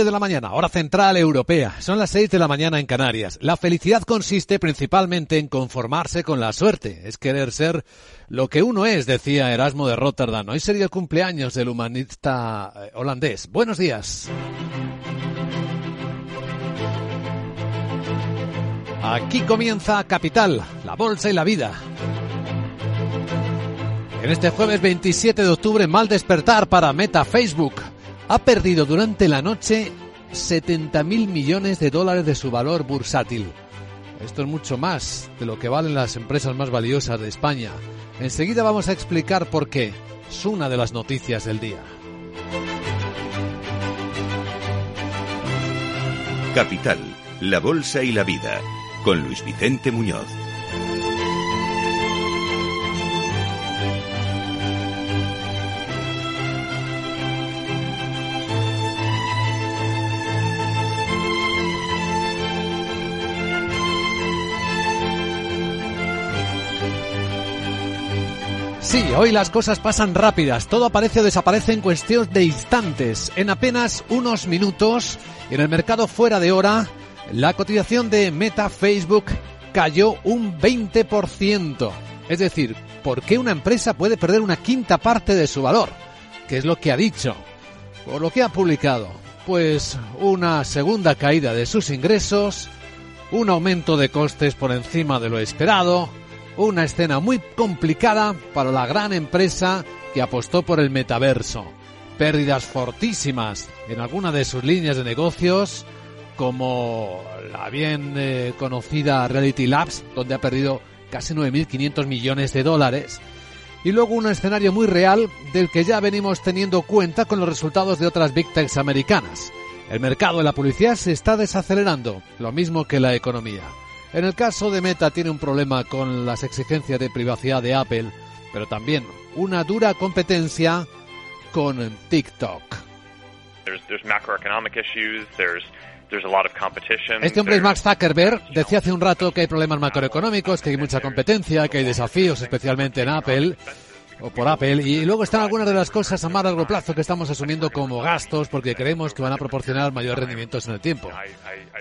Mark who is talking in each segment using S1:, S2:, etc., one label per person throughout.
S1: 7 de la mañana, hora central europea. Son las 6 de la mañana en Canarias. La felicidad consiste principalmente en conformarse con la suerte. Es querer ser lo que uno es, decía Erasmo de Rotterdam. Hoy sería el cumpleaños del humanista eh, holandés. Buenos días. Aquí comienza Capital, la bolsa y la vida. En este jueves 27 de octubre, mal despertar para Meta Facebook ha perdido durante la noche 70 mil millones de dólares de su valor bursátil. Esto es mucho más de lo que valen las empresas más valiosas de España. Enseguida vamos a explicar por qué. Es una de las noticias del día.
S2: Capital, la Bolsa y la Vida, con Luis Vicente Muñoz.
S1: Sí, hoy las cosas pasan rápidas, todo aparece o desaparece en cuestión de instantes, en apenas unos minutos, en el mercado fuera de hora, la cotización de Meta Facebook cayó un 20%. Es decir, ¿por qué una empresa puede perder una quinta parte de su valor? ¿Qué es lo que ha dicho? Por lo que ha publicado, pues una segunda caída de sus ingresos, un aumento de costes por encima de lo esperado, una escena muy complicada para la gran empresa que apostó por el metaverso. Pérdidas fortísimas en alguna de sus líneas de negocios, como la bien eh, conocida Reality Labs, donde ha perdido casi 9.500 millones de dólares. Y luego un escenario muy real del que ya venimos teniendo cuenta con los resultados de otras Big Techs americanas. El mercado de la publicidad se está desacelerando, lo mismo que la economía. En el caso de Meta tiene un problema con las exigencias de privacidad de Apple, pero también una dura competencia con TikTok. Este hombre es Max Zuckerberg. Decía hace un rato que hay problemas macroeconómicos, que hay mucha competencia, que hay desafíos, especialmente en Apple o por Apple. Y luego están algunas de las cosas a más largo plazo que estamos asumiendo como gastos porque creemos que van a proporcionar mayores rendimientos en el tiempo.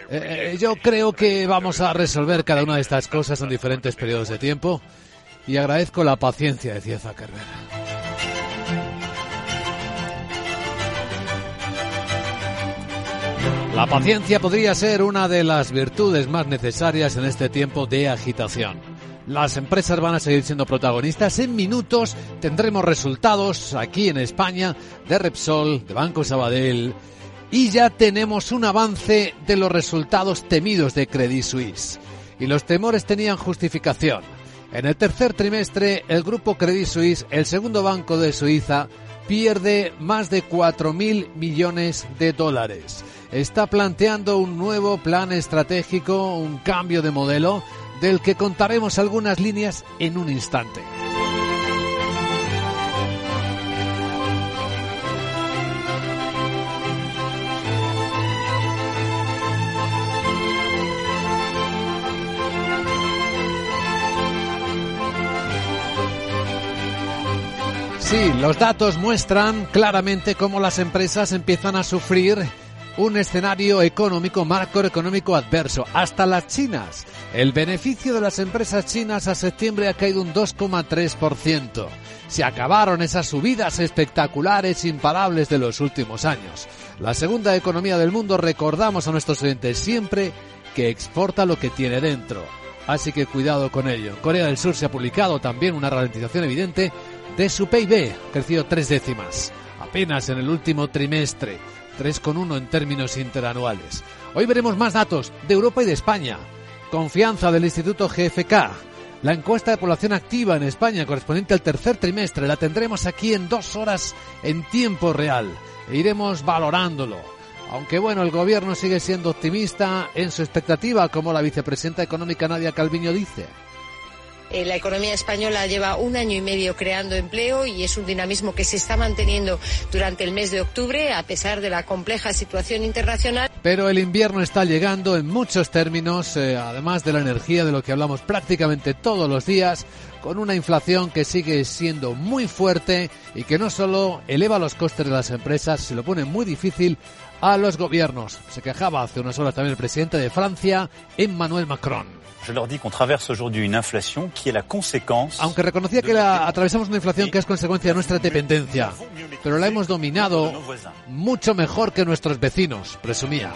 S1: Eh, eh, yo creo que vamos a resolver cada una de estas cosas en diferentes periodos de tiempo y agradezco la paciencia, decía Zuckerberg. La paciencia podría ser una de las virtudes más necesarias en este tiempo de agitación. Las empresas van a seguir siendo protagonistas. En minutos tendremos resultados aquí en España de Repsol, de Banco Sabadell. Y ya tenemos un avance de los resultados temidos de Credit Suisse. Y los temores tenían justificación. En el tercer trimestre, el grupo Credit Suisse, el segundo banco de Suiza, pierde más de 4.000 millones de dólares. Está planteando un nuevo plan estratégico, un cambio de modelo del que contaremos algunas líneas en un instante. Sí, los datos muestran claramente cómo las empresas empiezan a sufrir un escenario económico, macroeconómico adverso. Hasta las chinas. El beneficio de las empresas chinas a septiembre ha caído un 2,3%. Se acabaron esas subidas espectaculares, imparables de los últimos años. La segunda economía del mundo, recordamos a nuestros oyentes siempre, que exporta lo que tiene dentro. Así que cuidado con ello. Corea del Sur se ha publicado también una ralentización evidente de su PIB, crecido tres décimas, apenas en el último trimestre. 3,1 en términos interanuales. Hoy veremos más datos de Europa y de España. Confianza del Instituto GFK. La encuesta de población activa en España correspondiente al tercer trimestre la tendremos aquí en dos horas en tiempo real e iremos valorándolo. Aunque bueno, el gobierno sigue siendo optimista en su expectativa, como la vicepresidenta económica Nadia Calviño dice.
S3: Eh, la economía española lleva un año y medio creando empleo y es un dinamismo que se está manteniendo durante el mes de octubre a pesar de la compleja situación internacional.
S1: Pero el invierno está llegando en muchos términos, eh, además de la energía de lo que hablamos prácticamente todos los días, con una inflación que sigue siendo muy fuerte y que no solo eleva los costes de las empresas, se lo pone muy difícil a los gobiernos. Se quejaba hace unas horas también el presidente de Francia, Emmanuel Macron.
S4: Je leur dis qu'on traverse aujourd'hui une inflation qui est la conséquence.
S1: Aunque reconocía que la, atravesamos una inflación que es consecuencia de nuestra dependencia, pero la hemos dominado mucho mejor que nuestros vecinos, presumía.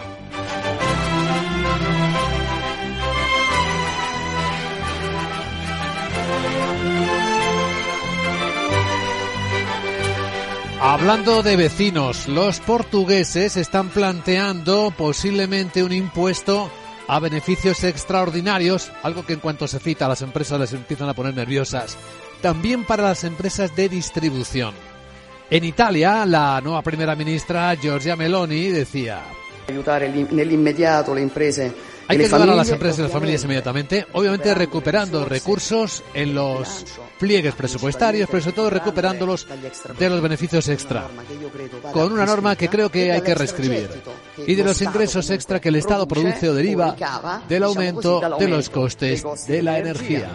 S1: Hablando de vecinos, los portugueses están planteando posiblemente un impuesto a beneficios extraordinarios, algo que en cuanto se cita las empresas les empiezan a poner nerviosas. También para las empresas de distribución. En Italia, la nueva primera ministra Giorgia Meloni decía
S5: ayudar nell'immediato le imprese
S1: hay que ayudar a las empresas y las familias inmediatamente, obviamente recuperando recursos en los pliegues presupuestarios, pero sobre todo recuperándolos de los beneficios extra, con una norma que creo que hay que reescribir, y de los ingresos extra que el Estado produce o deriva del aumento de los costes de la energía.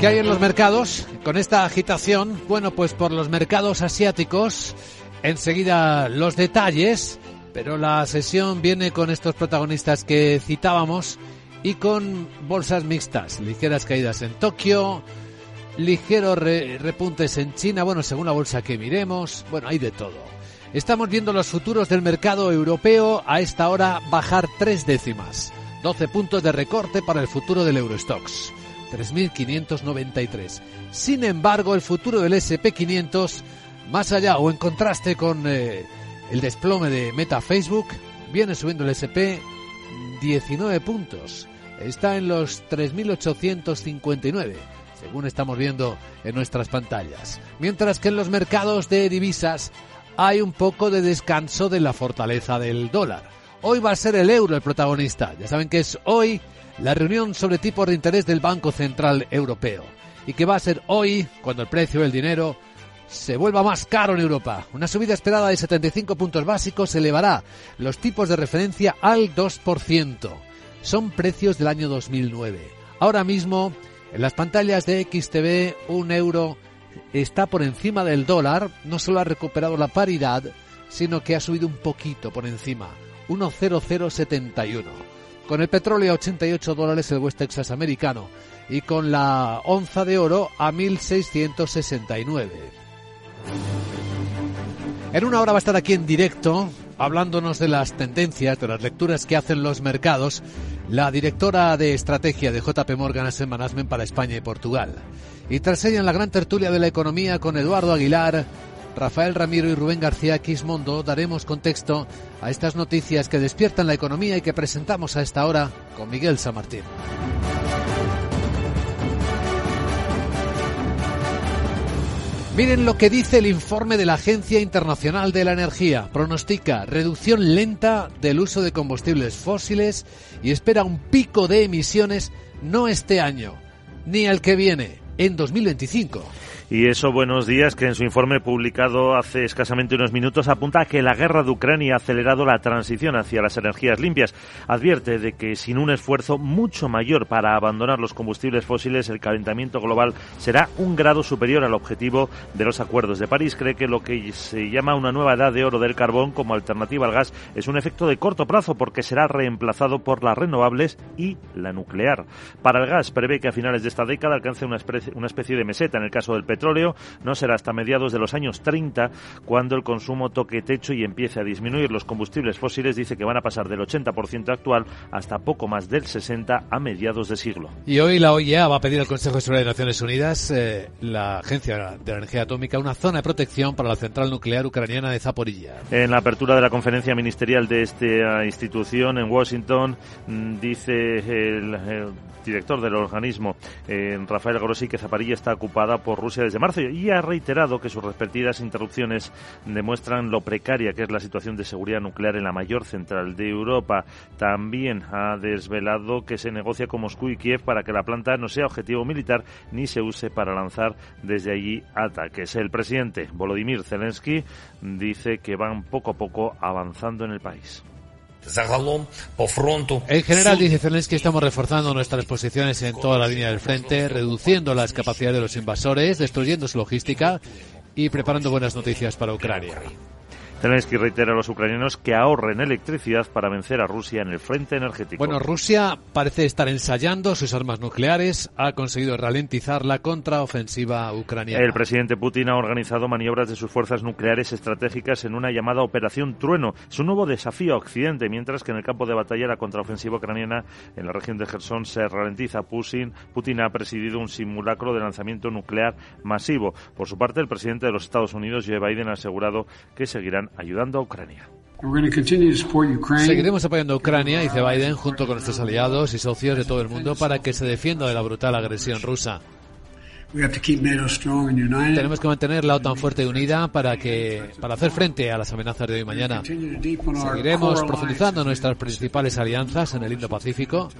S1: ¿Qué hay en los mercados con esta agitación? Bueno, pues por los mercados asiáticos Enseguida los detalles, pero la sesión viene con estos protagonistas que citábamos y con bolsas mixtas, ligeras caídas en Tokio, ligeros repuntes en China, bueno, según la bolsa que miremos, bueno, hay de todo. Estamos viendo los futuros del mercado europeo a esta hora bajar tres décimas, 12 puntos de recorte para el futuro del Eurostox, 3.593. Sin embargo, el futuro del SP500 más allá o en contraste con eh, el desplome de Meta Facebook, viene subiendo el SP 19 puntos. Está en los 3.859, según estamos viendo en nuestras pantallas. Mientras que en los mercados de divisas hay un poco de descanso de la fortaleza del dólar. Hoy va a ser el euro el protagonista. Ya saben que es hoy la reunión sobre tipos de interés del Banco Central Europeo. Y que va a ser hoy cuando el precio del dinero se vuelva más caro en Europa. Una subida esperada de 75 puntos básicos elevará los tipos de referencia al 2%. Son precios del año 2009. Ahora mismo, en las pantallas de XTV, un euro está por encima del dólar. No solo ha recuperado la paridad, sino que ha subido un poquito por encima. 1,0071. Con el petróleo a 88 dólares el West Texas americano y con la onza de oro a 1669. En una hora va a estar aquí en directo hablándonos de las tendencias, de las lecturas que hacen los mercados, la directora de estrategia de JP Morgan Asset Management para España y Portugal. Y tras ella en la gran tertulia de la economía con Eduardo Aguilar, Rafael Ramiro y Rubén García Quismondo daremos contexto a estas noticias que despiertan la economía y que presentamos a esta hora con Miguel San Martín. Miren lo que dice el informe de la Agencia Internacional de la Energía. Pronostica reducción lenta del uso de combustibles fósiles y espera un pico de emisiones no este año, ni el que viene, en 2025.
S6: Y eso, buenos días, que en su informe publicado hace escasamente unos minutos apunta a que la guerra de Ucrania ha acelerado la transición hacia las energías limpias. Advierte de que sin un esfuerzo mucho mayor para abandonar los combustibles fósiles, el calentamiento global será un grado superior al objetivo de los acuerdos de París. Cree que lo que se llama una nueva edad de oro del carbón como alternativa al gas es un efecto de corto plazo porque será reemplazado por las renovables y la nuclear. Para el gas, prevé que a finales de esta década alcance una especie, de meseta en el caso del petróleo petróleo no será hasta mediados de los años 30 cuando el consumo toque techo y empiece a disminuir. Los combustibles fósiles dice que van a pasar del 80% actual hasta poco más del 60% a mediados de siglo.
S1: Y hoy la OIEA va a pedir al Consejo de Seguridad de Naciones Unidas, eh, la Agencia de la Energía Atómica, una zona de protección para la central nuclear ucraniana de Zaporilla.
S6: En la apertura de la conferencia ministerial de esta institución en Washington, mm, dice el, director del organismo, eh, Rafael Grossi, que Zaporilla está ocupada por Rusia de marzo y ha reiterado que sus respectivas interrupciones demuestran lo precaria que es la situación de seguridad nuclear en la mayor central de Europa. También ha desvelado que se negocia con Moscú y Kiev para que la planta no sea objetivo militar ni se use para lanzar desde allí ataques. El presidente Volodymyr Zelensky dice que van poco a poco avanzando en el país.
S1: En general, dice Zelensky, estamos reforzando nuestras posiciones en toda la línea del frente, reduciendo las capacidades de los invasores, destruyendo su logística y preparando buenas noticias para Ucrania.
S6: Zelensky reitera a los ucranianos que ahorren electricidad para vencer a Rusia en el frente energético.
S1: Bueno, Rusia parece estar ensayando sus armas nucleares. Ha conseguido ralentizar la contraofensiva ucraniana.
S6: El presidente Putin ha organizado maniobras de sus fuerzas nucleares estratégicas en una llamada Operación Trueno. Es un nuevo desafío a Occidente, mientras que en el campo de batalla la contraofensiva ucraniana en la región de Gerson se ralentiza. Putin, Putin ha presidido un simulacro de lanzamiento nuclear masivo. Por su parte, el presidente de los Estados Unidos, Joe Biden, ha asegurado que seguirán ayudando a Ucrania.
S1: Seguiremos apoyando a Ucrania, dice Biden, junto con nuestros aliados y socios de todo el mundo para que se defienda de la brutal agresión rusa. Tenemos que mantener la OTAN fuerte y unida para que para hacer frente a las amenazas de hoy y mañana. Seguiremos profundizando nuestras principales alianzas en el Indo-Pacífico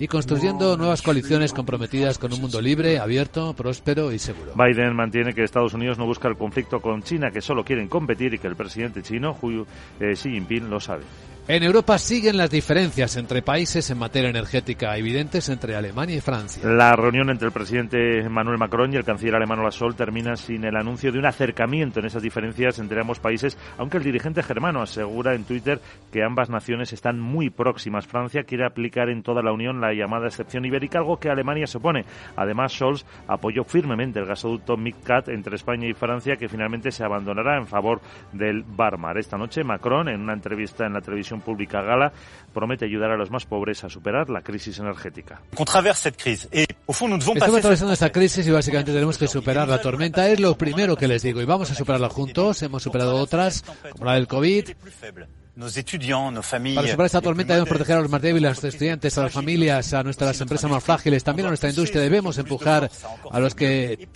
S1: y construyendo nuevas coaliciones comprometidas con un mundo libre, abierto, próspero y seguro.
S6: Biden mantiene que Estados Unidos no busca el conflicto con China, que solo quieren competir y que el presidente chino, eh, Xi Jinping, lo sabe.
S1: En Europa siguen las diferencias entre países en materia energética evidentes entre Alemania y Francia.
S6: La reunión entre el presidente Emmanuel Macron y el canciller alemán Olaf Scholz termina sin el anuncio de un acercamiento en esas diferencias entre ambos países, aunque el dirigente germano asegura en Twitter que ambas naciones están muy próximas. Francia quiere aplicar en toda la Unión la llamada excepción ibérica, algo que Alemania se opone. Además, Scholz apoyó firmemente el gasoducto MidCat entre España y Francia, que finalmente se abandonará en favor del Barmar. Esta noche, Macron, en una entrevista en la televisión pública gala promete ayudar a los más pobres a superar la crisis energética.
S1: Estamos atravesando esta crisis y básicamente tenemos que superar la tormenta. Es lo primero que les digo y vamos a superarla juntos. Hemos superado otras, como la del COVID. Para superar esta tormenta debemos proteger a los más débiles, a los estudiantes, a las familias, a nuestras empresas más frágiles, también a nuestra industria. Debemos empujar a los que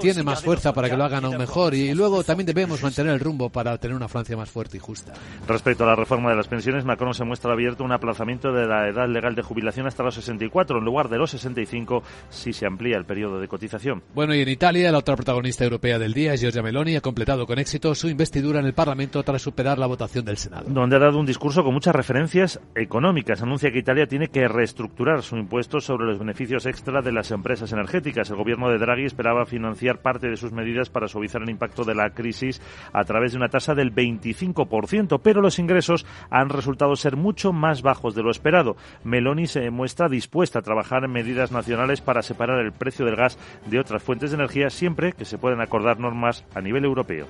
S1: tiene más fuerza para que lo hagan aún mejor y luego también debemos mantener el rumbo para tener una Francia más fuerte y justa.
S6: Respecto a la reforma de las pensiones, Macron se muestra abierto un aplazamiento de la edad legal de jubilación hasta los 64 en lugar de los 65 si se amplía el periodo de cotización.
S1: Bueno, y en Italia, la otra protagonista europea del día, Giorgia Meloni, ha completado con éxito su investidura en el Parlamento tras superar la votación del Senado.
S6: Donde ha dado un discurso con muchas referencias económicas. Anuncia que Italia tiene que reestructurar su impuesto sobre los beneficios extra de las empresas energéticas. El gobierno de Draghi esperaba financiar parte de sus medidas para suavizar el impacto de la crisis a través de una tasa del 25%, pero los ingresos han resultado ser mucho más bajos de lo esperado. Meloni se muestra dispuesta a trabajar en medidas nacionales para separar el precio del gas de otras fuentes de energía siempre que se puedan acordar normas a nivel europeo.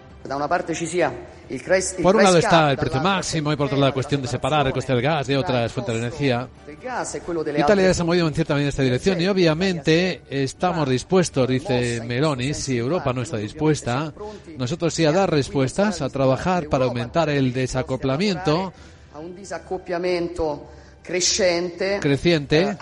S1: Por un lado está el precio máximo y por otro lado la cuestión de separar el coste del gas de otras fuentes de energía. Italia se ha movido en cierta medida en esta dirección y obviamente estamos dispuestos, dice Meloni, si Europa no está dispuesta, nosotros sí a dar respuestas, a trabajar para aumentar el desacoplamiento creciente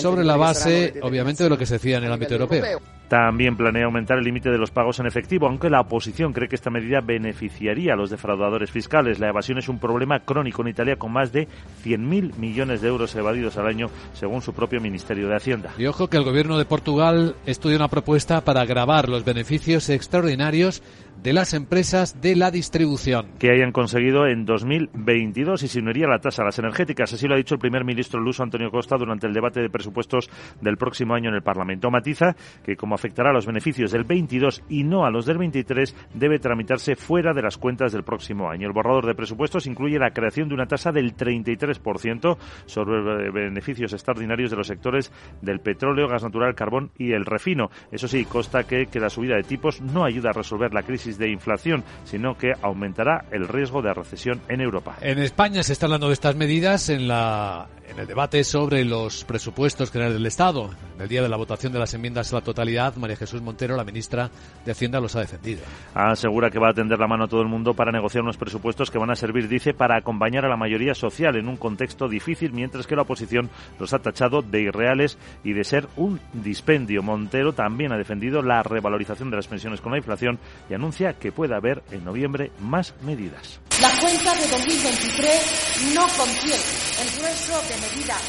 S1: sobre la base, obviamente, de lo que se decía en el ámbito europeo.
S6: También planea aumentar el límite de los pagos en efectivo, aunque la oposición cree que esta medida beneficiaría a los defraudadores fiscales. La evasión es un problema crónico en Italia con más de 100.000 millones de euros evadidos al año, según su propio Ministerio de Hacienda.
S1: Y ojo que el gobierno de Portugal estudia una propuesta para agravar los beneficios extraordinarios de las empresas de la distribución.
S6: Que hayan conseguido en 2022 y se uniría la tasa a las energéticas. Así lo ha dicho el primer ministro luso Antonio Costa durante el debate de presupuestos del próximo año en el Parlamento. Matiza que como afectará a los beneficios del 22 y no a los del 23, debe tramitarse fuera de las cuentas del próximo año. El borrador de presupuestos incluye la creación de una tasa del 33% sobre beneficios extraordinarios de los sectores del petróleo, gas natural, carbón y el refino. Eso sí, consta que, que la subida de tipos no ayuda a resolver la crisis de inflación, sino que aumentará el riesgo de recesión en Europa.
S1: En España se está hablando de estas medidas en, la, en el debate sobre los presupuestos generales del Estado. En el día de la votación de las enmiendas a la totalidad, María Jesús Montero, la ministra de Hacienda, los ha defendido.
S6: Asegura que va a tender la mano a todo el mundo para negociar unos presupuestos que van a servir, dice, para acompañar a la mayoría social en un contexto difícil, mientras que la oposición los ha tachado de irreales y de ser un dispendio. Montero también ha defendido la revalorización de las pensiones con la inflación y anuncia que pueda haber en noviembre más medidas.
S7: La cuenta de 2023 no contiene el grueso de medidas.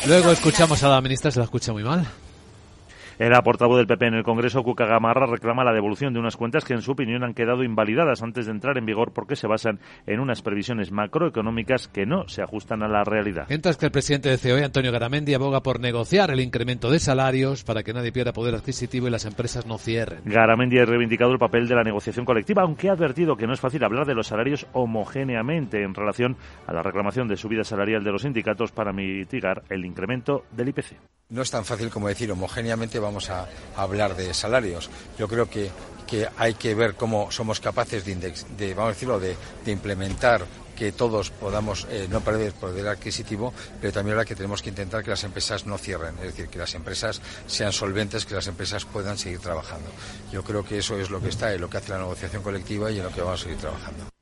S1: Luego escuchamos a la ministra, se la escucha muy mal.
S6: El portavoz del PP en el Congreso, Cuca Gamarra, reclama la devolución de unas cuentas que en su opinión han quedado invalidadas antes de entrar en vigor porque se basan en unas previsiones macroeconómicas que no se ajustan a la realidad.
S1: Mientras que el presidente de COE, Antonio Garamendi, aboga por negociar el incremento de salarios para que nadie pierda poder adquisitivo y las empresas no cierren.
S6: Garamendi ha reivindicado el papel de la negociación colectiva, aunque ha advertido que no es fácil hablar de los salarios homogéneamente en relación a la reclamación de subida salarial de los sindicatos para mitigar el incremento del IPC.
S8: No es tan fácil como decir homogéneamente vamos a, hablar de salarios. Yo creo que, que, hay que ver cómo somos capaces de, de vamos a decirlo, de, de implementar que todos podamos eh, no perder poder adquisitivo, pero también ahora que tenemos que intentar que las empresas no cierren, es decir, que las empresas sean solventes, que las empresas puedan seguir trabajando. Yo creo que eso es lo que está en lo que hace la negociación colectiva y en lo que vamos a seguir trabajando.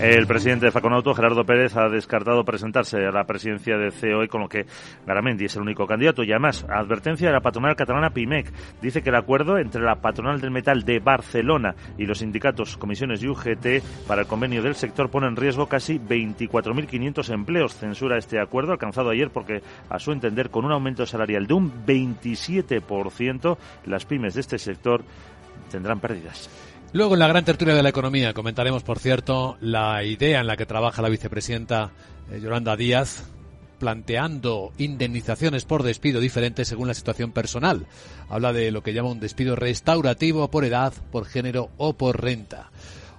S6: El presidente de Faconauto, Gerardo Pérez, ha descartado presentarse a la presidencia de COE, con lo que Garamendi es el único candidato. Y además, advertencia de la patronal catalana PIMEC. Dice que el acuerdo entre la patronal del metal de Barcelona y los sindicatos, comisiones y UGT para el convenio del sector pone en riesgo casi 24.500 empleos. Censura este acuerdo alcanzado ayer porque, a su entender, con un aumento salarial de un 27%, las pymes de este sector tendrán pérdidas.
S1: Luego, en la gran tertulia de la economía, comentaremos, por cierto, la idea en la que trabaja la vicepresidenta eh, Yolanda Díaz, planteando indemnizaciones por despido diferentes según la situación personal. Habla de lo que llama un despido restaurativo por edad, por género o por renta.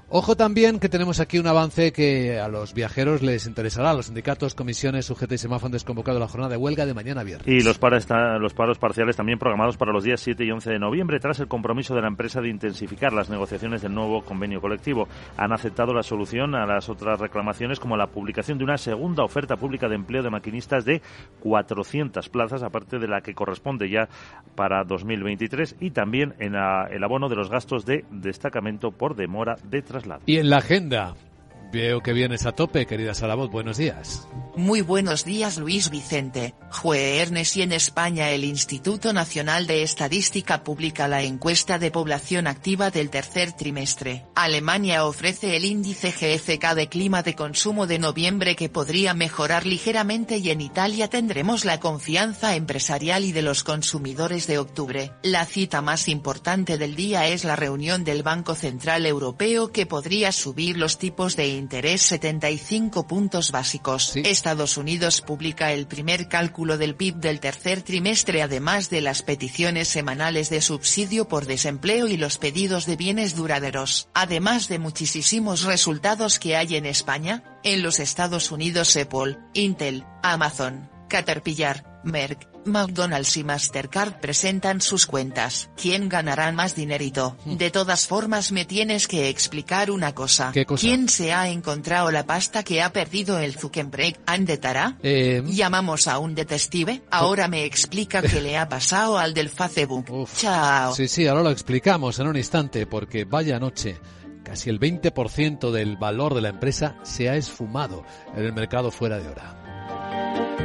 S1: Ojo también que tenemos aquí un avance que a los viajeros les interesará. Los sindicatos, comisiones, UGT y SEMAF han desconvocado la jornada de huelga de mañana viernes.
S6: Y los, paros, los paros parciales también programados para los días 7 y 11 de noviembre, tras el compromiso de la empresa de intensificar las negociaciones del nuevo convenio colectivo. Han aceptado la solución a las otras reclamaciones, como la publicación de una segunda oferta pública de empleo de maquinistas de 400 plazas, aparte de la que corresponde ya para 2023, y también en el abono de los gastos de destacamento por demora de
S1: Y en la agenda, Veo que vienes a tope, querida Salabot. Buenos días.
S9: Muy buenos días, Luis Vicente. Jueves y en España el Instituto Nacional de Estadística publica la encuesta de población activa del tercer trimestre. Alemania ofrece el índice GFK de clima de consumo de noviembre que podría mejorar ligeramente y en Italia tendremos la confianza empresarial y de los consumidores de octubre. La cita más importante del día es la reunión del Banco Central Europeo que podría subir los tipos de interés 75 puntos básicos. Estados Unidos publica el primer cálculo del PIB del tercer trimestre además de las peticiones semanales de subsidio por desempleo y los pedidos de bienes duraderos. Además de muchísimos resultados que hay en España, en los Estados Unidos Apple, Intel, Amazon, Caterpillar, Merck, McDonald's y Mastercard presentan sus cuentas. ¿Quién ganará más dinerito? Hmm. De todas formas me tienes que explicar una cosa. ¿Quién se ha encontrado la pasta que ha perdido el Zuckerberg? ¿Andetara? Eh... ¿Llamamos a un detective? Ahora me explica qué le ha pasado al del Facebook. Chao.
S1: Sí, sí, ahora lo explicamos en un instante porque vaya noche. Casi el 20% del valor de la empresa se ha esfumado en el mercado fuera de hora.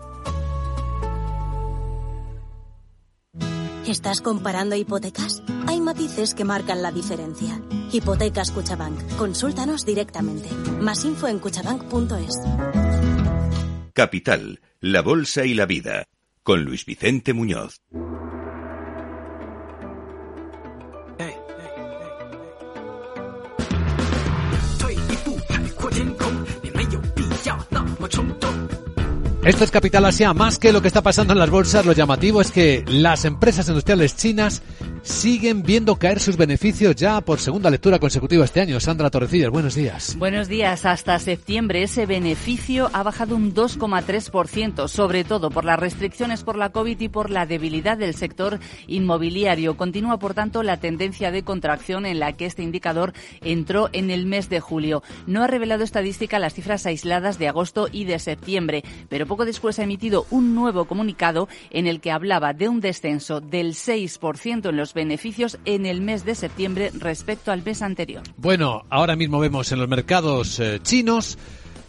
S10: ¿Estás comparando hipotecas? Hay matices que marcan la diferencia. Hipotecas Cuchabank. Consúltanos directamente. Más info en cuchabank.es.
S2: Capital, la Bolsa y la Vida. Con Luis Vicente Muñoz.
S1: Esto es Capital Asia. Más que lo que está pasando en las bolsas, lo llamativo es que las empresas industriales chinas siguen viendo caer sus beneficios ya por segunda lectura consecutiva este año. Sandra Torrecillas, buenos días.
S11: Buenos días. Hasta septiembre ese beneficio ha bajado un 2,3%, sobre todo por las restricciones por la COVID y por la debilidad del sector inmobiliario. Continúa, por tanto, la tendencia de contracción en la que este indicador entró en el mes de julio. No ha revelado estadística las cifras aisladas de agosto y de septiembre, pero poco después ha emitido un nuevo comunicado en el que hablaba de un descenso del 6% en los beneficios en el mes de septiembre respecto al mes anterior.
S1: Bueno, ahora mismo vemos en los mercados eh, chinos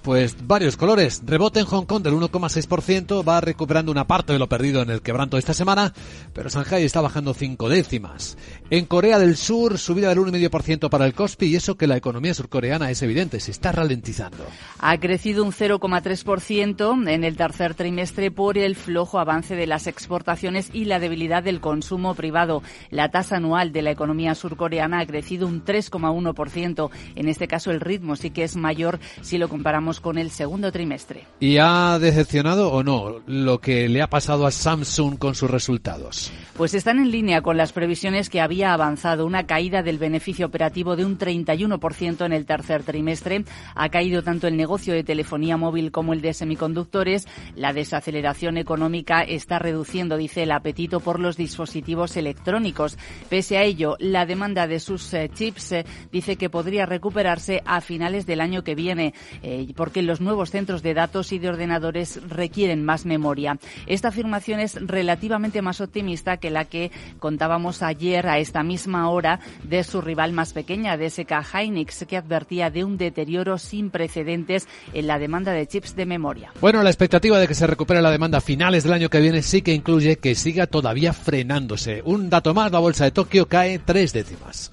S1: pues varios colores. Rebote en Hong Kong del 1,6%, va recuperando una parte de lo perdido en el quebranto de esta semana, pero Shanghai está bajando cinco décimas. En Corea del Sur, subida del 1,5% para el Kospi y eso que la economía surcoreana es evidente, se está ralentizando.
S11: Ha crecido un 0,3% en el tercer trimestre por el flojo avance de las exportaciones y la debilidad del consumo privado. La tasa anual de la economía surcoreana ha crecido un 3,1%. En este caso, el ritmo sí que es mayor si lo comparamos con el segundo trimestre.
S1: ¿Y ha decepcionado o no lo que le ha pasado a Samsung con sus resultados?
S11: Pues están en línea con las previsiones que había avanzado. Una caída del beneficio operativo de un 31% en el tercer trimestre. Ha caído tanto el negocio de telefonía móvil como el de semiconductores. La desaceleración económica está reduciendo, dice, el apetito por los dispositivos electrónicos. Pese a ello, la demanda de sus eh, chips eh, dice que podría recuperarse a finales del año que viene. Eh, porque los nuevos centros de datos y de ordenadores requieren más memoria. Esta afirmación es relativamente más optimista que la que contábamos ayer a esta misma hora de su rival más pequeña, de SK Hynix, que advertía de un deterioro sin precedentes en la demanda de chips de memoria.
S1: Bueno, la expectativa de que se recupere la demanda a finales del año que viene sí que incluye que siga todavía frenándose. Un dato más, la bolsa de Tokio cae tres décimas.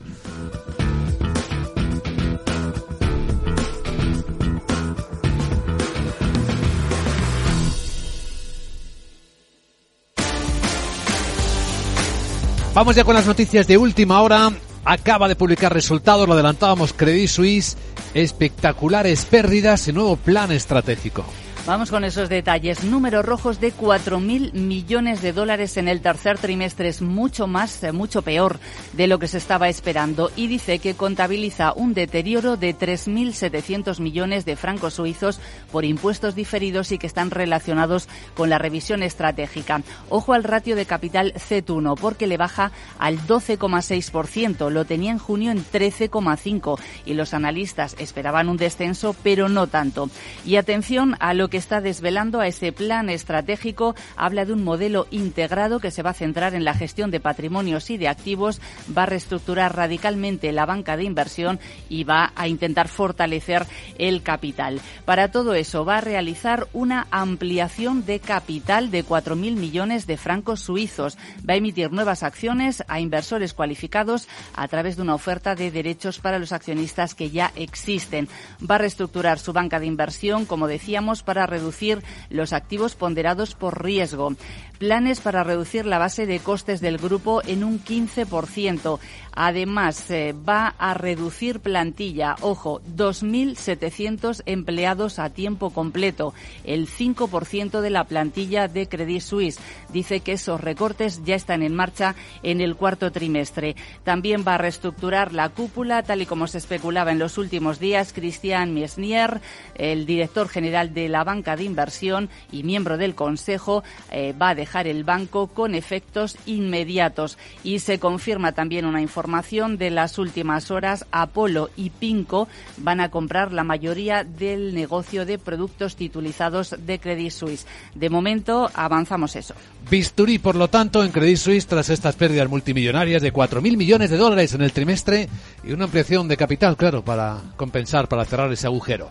S1: Vamos ya con las noticias de última hora. Acaba de publicar resultados, lo adelantábamos Credit Suisse, espectaculares pérdidas y nuevo plan estratégico.
S11: Vamos con esos detalles. Números rojos de 4.000 millones de dólares en el tercer trimestre. Es mucho más, eh, mucho peor de lo que se estaba esperando. Y dice que contabiliza un deterioro de 3.700 millones de francos suizos por impuestos diferidos y que están relacionados con la revisión estratégica. Ojo al ratio de capital C1 porque le baja al 12,6%. Lo tenía en junio en 13,5% y los analistas esperaban un descenso, pero no tanto. Y atención a lo que está desvelando a ese plan estratégico habla de un modelo integrado que se va a centrar en la gestión de patrimonios y de activos, va a reestructurar radicalmente la banca de inversión y va a intentar fortalecer el capital. Para todo eso va a realizar una ampliación de capital de 4.000 millones de francos suizos. Va a emitir nuevas acciones a inversores cualificados a través de una oferta de derechos para los accionistas que ya existen. Va a reestructurar su banca de inversión, como decíamos, para reducir los activos ponderados por riesgo. Planes para reducir la base de costes del grupo en un 15%. Además, va a reducir plantilla, ojo, 2.700 empleados a tiempo completo, el 5% de la plantilla de Credit Suisse. Dice que esos recortes ya están en marcha en el cuarto trimestre. También va a reestructurar la cúpula, tal y como se especulaba en los últimos días. Christian Miesnier, el director general de la banca de inversión y miembro del Consejo, eh, va a dejar el banco con efectos inmediatos. Y se confirma también una información de las últimas horas, Apolo y Pinco van a comprar la mayoría del negocio de productos titulizados de Credit Suisse. De momento avanzamos eso.
S1: Bisturí, por lo tanto, en Credit Suisse tras estas pérdidas multimillonarias de 4.000 millones de dólares en el trimestre y una ampliación de capital, claro, para compensar, para cerrar ese agujero.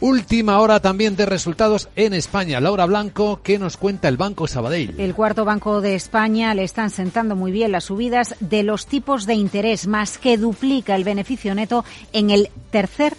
S1: Última hora también de resultados en España. Laura Blanco, ¿qué nos cuenta el Banco Sabadell?
S12: El cuarto banco de España le están sentando muy bien las subidas de los tipos de interés, más que duplica el beneficio neto en el tercer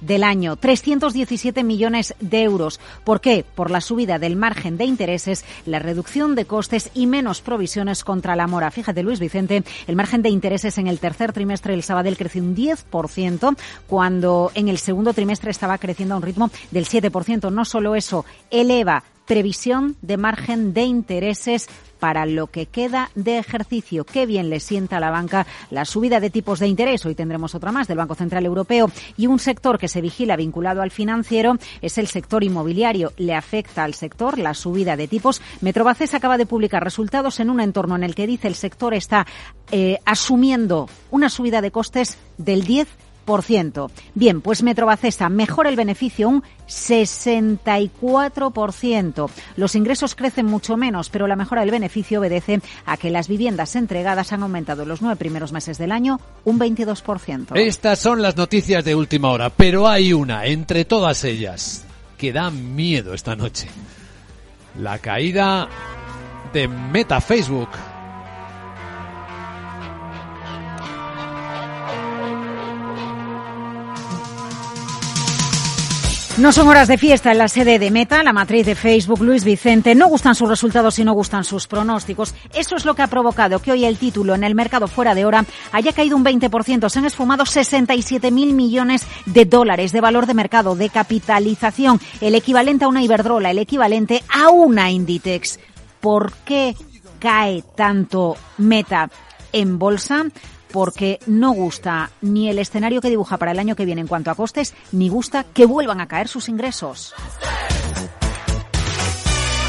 S12: del año. 317 millones de euros. ¿Por qué? Por la subida del margen de intereses, la reducción de costes y menos provisiones contra la mora. Fíjate, Luis Vicente, el margen de intereses en el tercer trimestre del Sabadell creció un 10%, cuando en el segundo trimestre estaba creciendo a un ritmo del 7%. No solo eso, eleva previsión de margen de intereses para lo que queda de ejercicio. Qué bien le sienta a la banca la subida de tipos de interés. Hoy tendremos otra más del Banco Central Europeo. Y un sector que se vigila vinculado al financiero es el sector inmobiliario. Le afecta al sector la subida de tipos. Metrobaces acaba de publicar resultados en un entorno en el que dice el sector está eh, asumiendo una subida de costes del 10 Bien, pues Metrobacesa mejora el beneficio un 64%. Los ingresos crecen mucho menos, pero la mejora del beneficio obedece a que las viviendas entregadas han aumentado en los nueve primeros meses del año un 22%.
S1: Estas son las noticias de última hora, pero hay una entre todas ellas que da miedo esta noche. La caída de Meta Facebook.
S12: No son horas de fiesta en la sede de Meta, la matriz de Facebook, Luis Vicente. No gustan sus resultados y no gustan sus pronósticos. Eso es lo que ha provocado que hoy el título en el mercado fuera de hora haya caído un 20%. Se han esfumado 67 mil millones de dólares de valor de mercado, de capitalización, el equivalente a una Iberdrola, el equivalente a una Inditex. ¿Por qué cae tanto Meta en bolsa? Porque no gusta ni el escenario que dibuja para el año que viene en cuanto a costes, ni gusta que vuelvan a caer sus ingresos.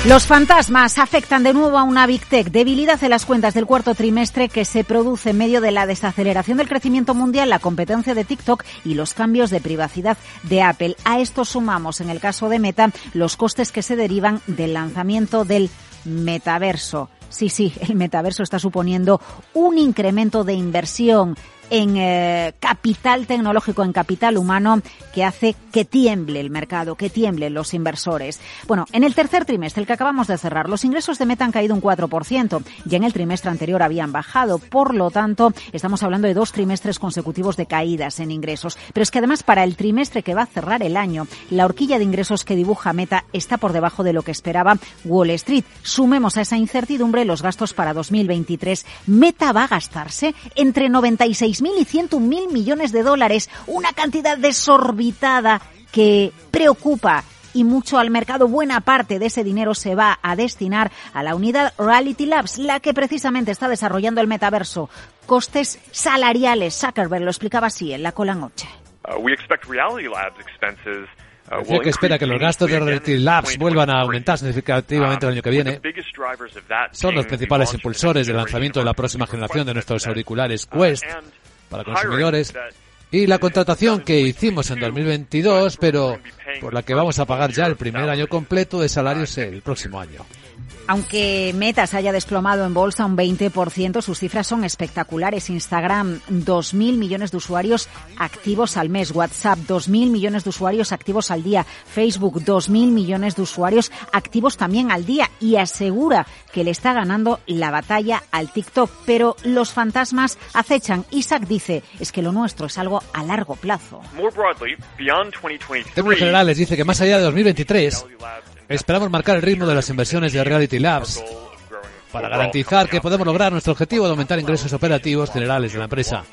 S12: Los fantasmas afectan de nuevo a una Big Tech. Debilidad en las cuentas del cuarto trimestre que se produce en medio de la desaceleración del crecimiento mundial, la competencia de TikTok y los cambios de privacidad de Apple. A esto sumamos, en el caso de Meta, los costes que se derivan del lanzamiento del metaverso. Sí, sí, el metaverso está suponiendo un incremento de inversión en eh, capital tecnológico, en capital humano, que hace que tiemble el mercado, que tiemblen los inversores. Bueno, en el tercer trimestre, el que acabamos de cerrar, los ingresos de Meta han caído un 4%. Ya en el trimestre anterior habían bajado. Por lo tanto, estamos hablando de dos trimestres consecutivos de caídas en ingresos. Pero es que además, para el trimestre que va a cerrar el año, la horquilla de ingresos que dibuja Meta está por debajo de lo que esperaba Wall Street. Sumemos a esa incertidumbre los gastos para 2023. Meta va a gastarse entre 96 mil y 101 mil millones de dólares, una cantidad desorbitada que preocupa y mucho al mercado. Buena parte de ese dinero se va a destinar a la unidad Reality Labs, la que precisamente está desarrollando el metaverso. Costes salariales. Zuckerberg lo explicaba así en la cola noche. Uh,
S1: Decía que espera que los gastos de Reality Labs vuelvan a aumentar significativamente el año que viene. Son los principales impulsores del lanzamiento de la próxima generación de nuestros auriculares Quest para consumidores y la contratación que hicimos en 2022, pero por la que vamos a pagar ya el primer año completo de salarios el próximo año.
S12: Aunque Meta se haya desplomado en bolsa un 20%, sus cifras son espectaculares. Instagram, 2.000 millones de usuarios activos al mes. WhatsApp, 2.000 millones de usuarios activos al día. Facebook, 2.000 millones de usuarios activos también al día. Y asegura que le está ganando la batalla al TikTok. Pero los fantasmas acechan. Isaac dice, es que lo nuestro es algo a largo plazo.
S1: En términos generales, dice que más allá de 2023, Esperamos marcar el ritmo de las inversiones de Reality Labs para garantizar que podemos lograr nuestro objetivo de aumentar ingresos operativos generales de la empresa.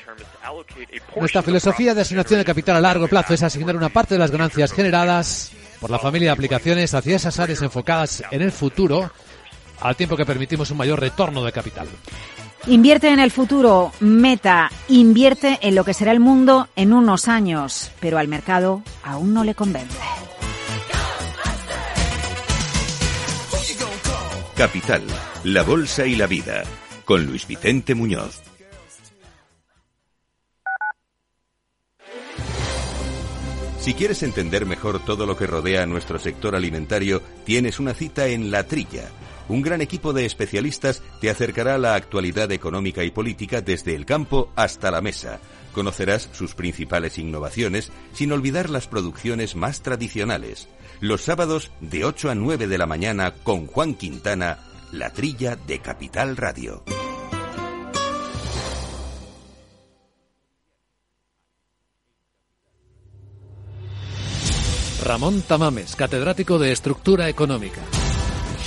S1: Nuestra filosofía de asignación de capital a largo plazo es asignar una parte de las ganancias generadas por la familia de aplicaciones hacia esas áreas enfocadas en el futuro, al tiempo que permitimos un mayor retorno de capital.
S12: Invierte en el futuro, Meta, invierte en lo que será el mundo en unos años, pero al mercado aún no le convence.
S2: Capital, la Bolsa y la Vida, con Luis Vicente Muñoz. Si quieres entender mejor todo lo que rodea a nuestro sector alimentario, tienes una cita en La Trilla. Un gran equipo de especialistas te acercará a la actualidad económica y política desde el campo hasta la mesa. Conocerás sus principales innovaciones sin olvidar las producciones más tradicionales los sábados de 8 a 9 de la mañana con Juan Quintana, la trilla de Capital Radio.
S1: Ramón Tamames, catedrático de Estructura Económica.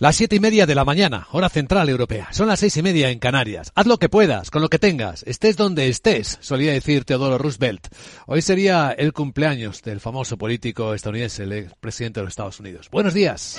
S1: Las siete y media de la mañana, hora central europea. Son las seis y media en Canarias. Haz lo que puedas, con lo que tengas, estés donde estés, solía decir Teodoro Roosevelt. Hoy sería el cumpleaños del famoso político estadounidense, el presidente de los Estados Unidos. Buenos días.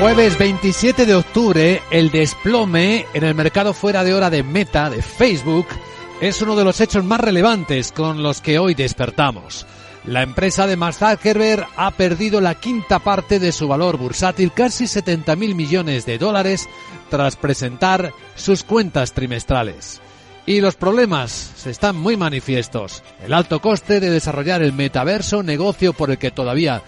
S1: Jueves 27 de octubre, el desplome en el mercado fuera de hora de Meta, de Facebook, es uno de los hechos más relevantes con los que hoy despertamos. La empresa de Mark Zuckerberg ha perdido la quinta parte de su valor bursátil, casi 70 mil millones de dólares, tras presentar sus cuentas trimestrales. Y los problemas se están muy manifiestos. El alto coste de desarrollar el metaverso, negocio por el que todavía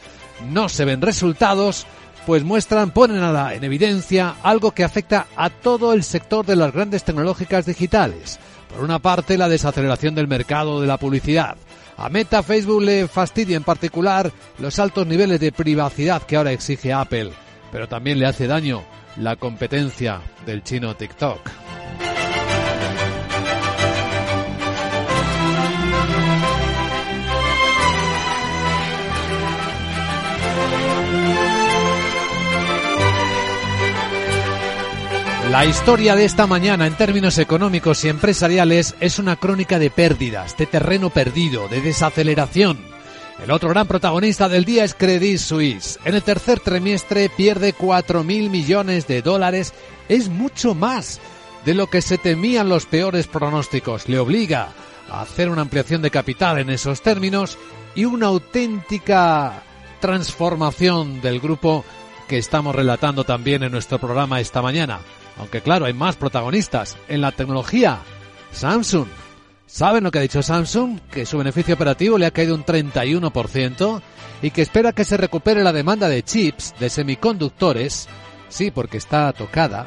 S1: no se ven resultados, pues muestran, ponen en evidencia algo que afecta a todo el sector de las grandes tecnológicas digitales. Por una parte, la desaceleración del mercado de la publicidad. A Meta Facebook le fastidia en particular los altos niveles de privacidad que ahora exige Apple, pero también le hace daño la competencia del chino TikTok. La historia de esta mañana en términos económicos y empresariales es una crónica de pérdidas, de terreno perdido, de desaceleración. El otro gran protagonista del día es Credit Suisse. En el tercer trimestre pierde 4.000 millones de dólares. Es mucho más de lo que se temían los peores pronósticos. Le obliga a hacer una ampliación de capital en esos términos y una auténtica transformación del grupo que estamos relatando también en nuestro programa esta mañana. Aunque claro, hay más protagonistas. En la tecnología, Samsung. ¿Saben lo que ha dicho Samsung? Que su beneficio operativo le ha caído un 31% y que espera que se recupere la demanda de chips, de semiconductores, sí, porque está tocada,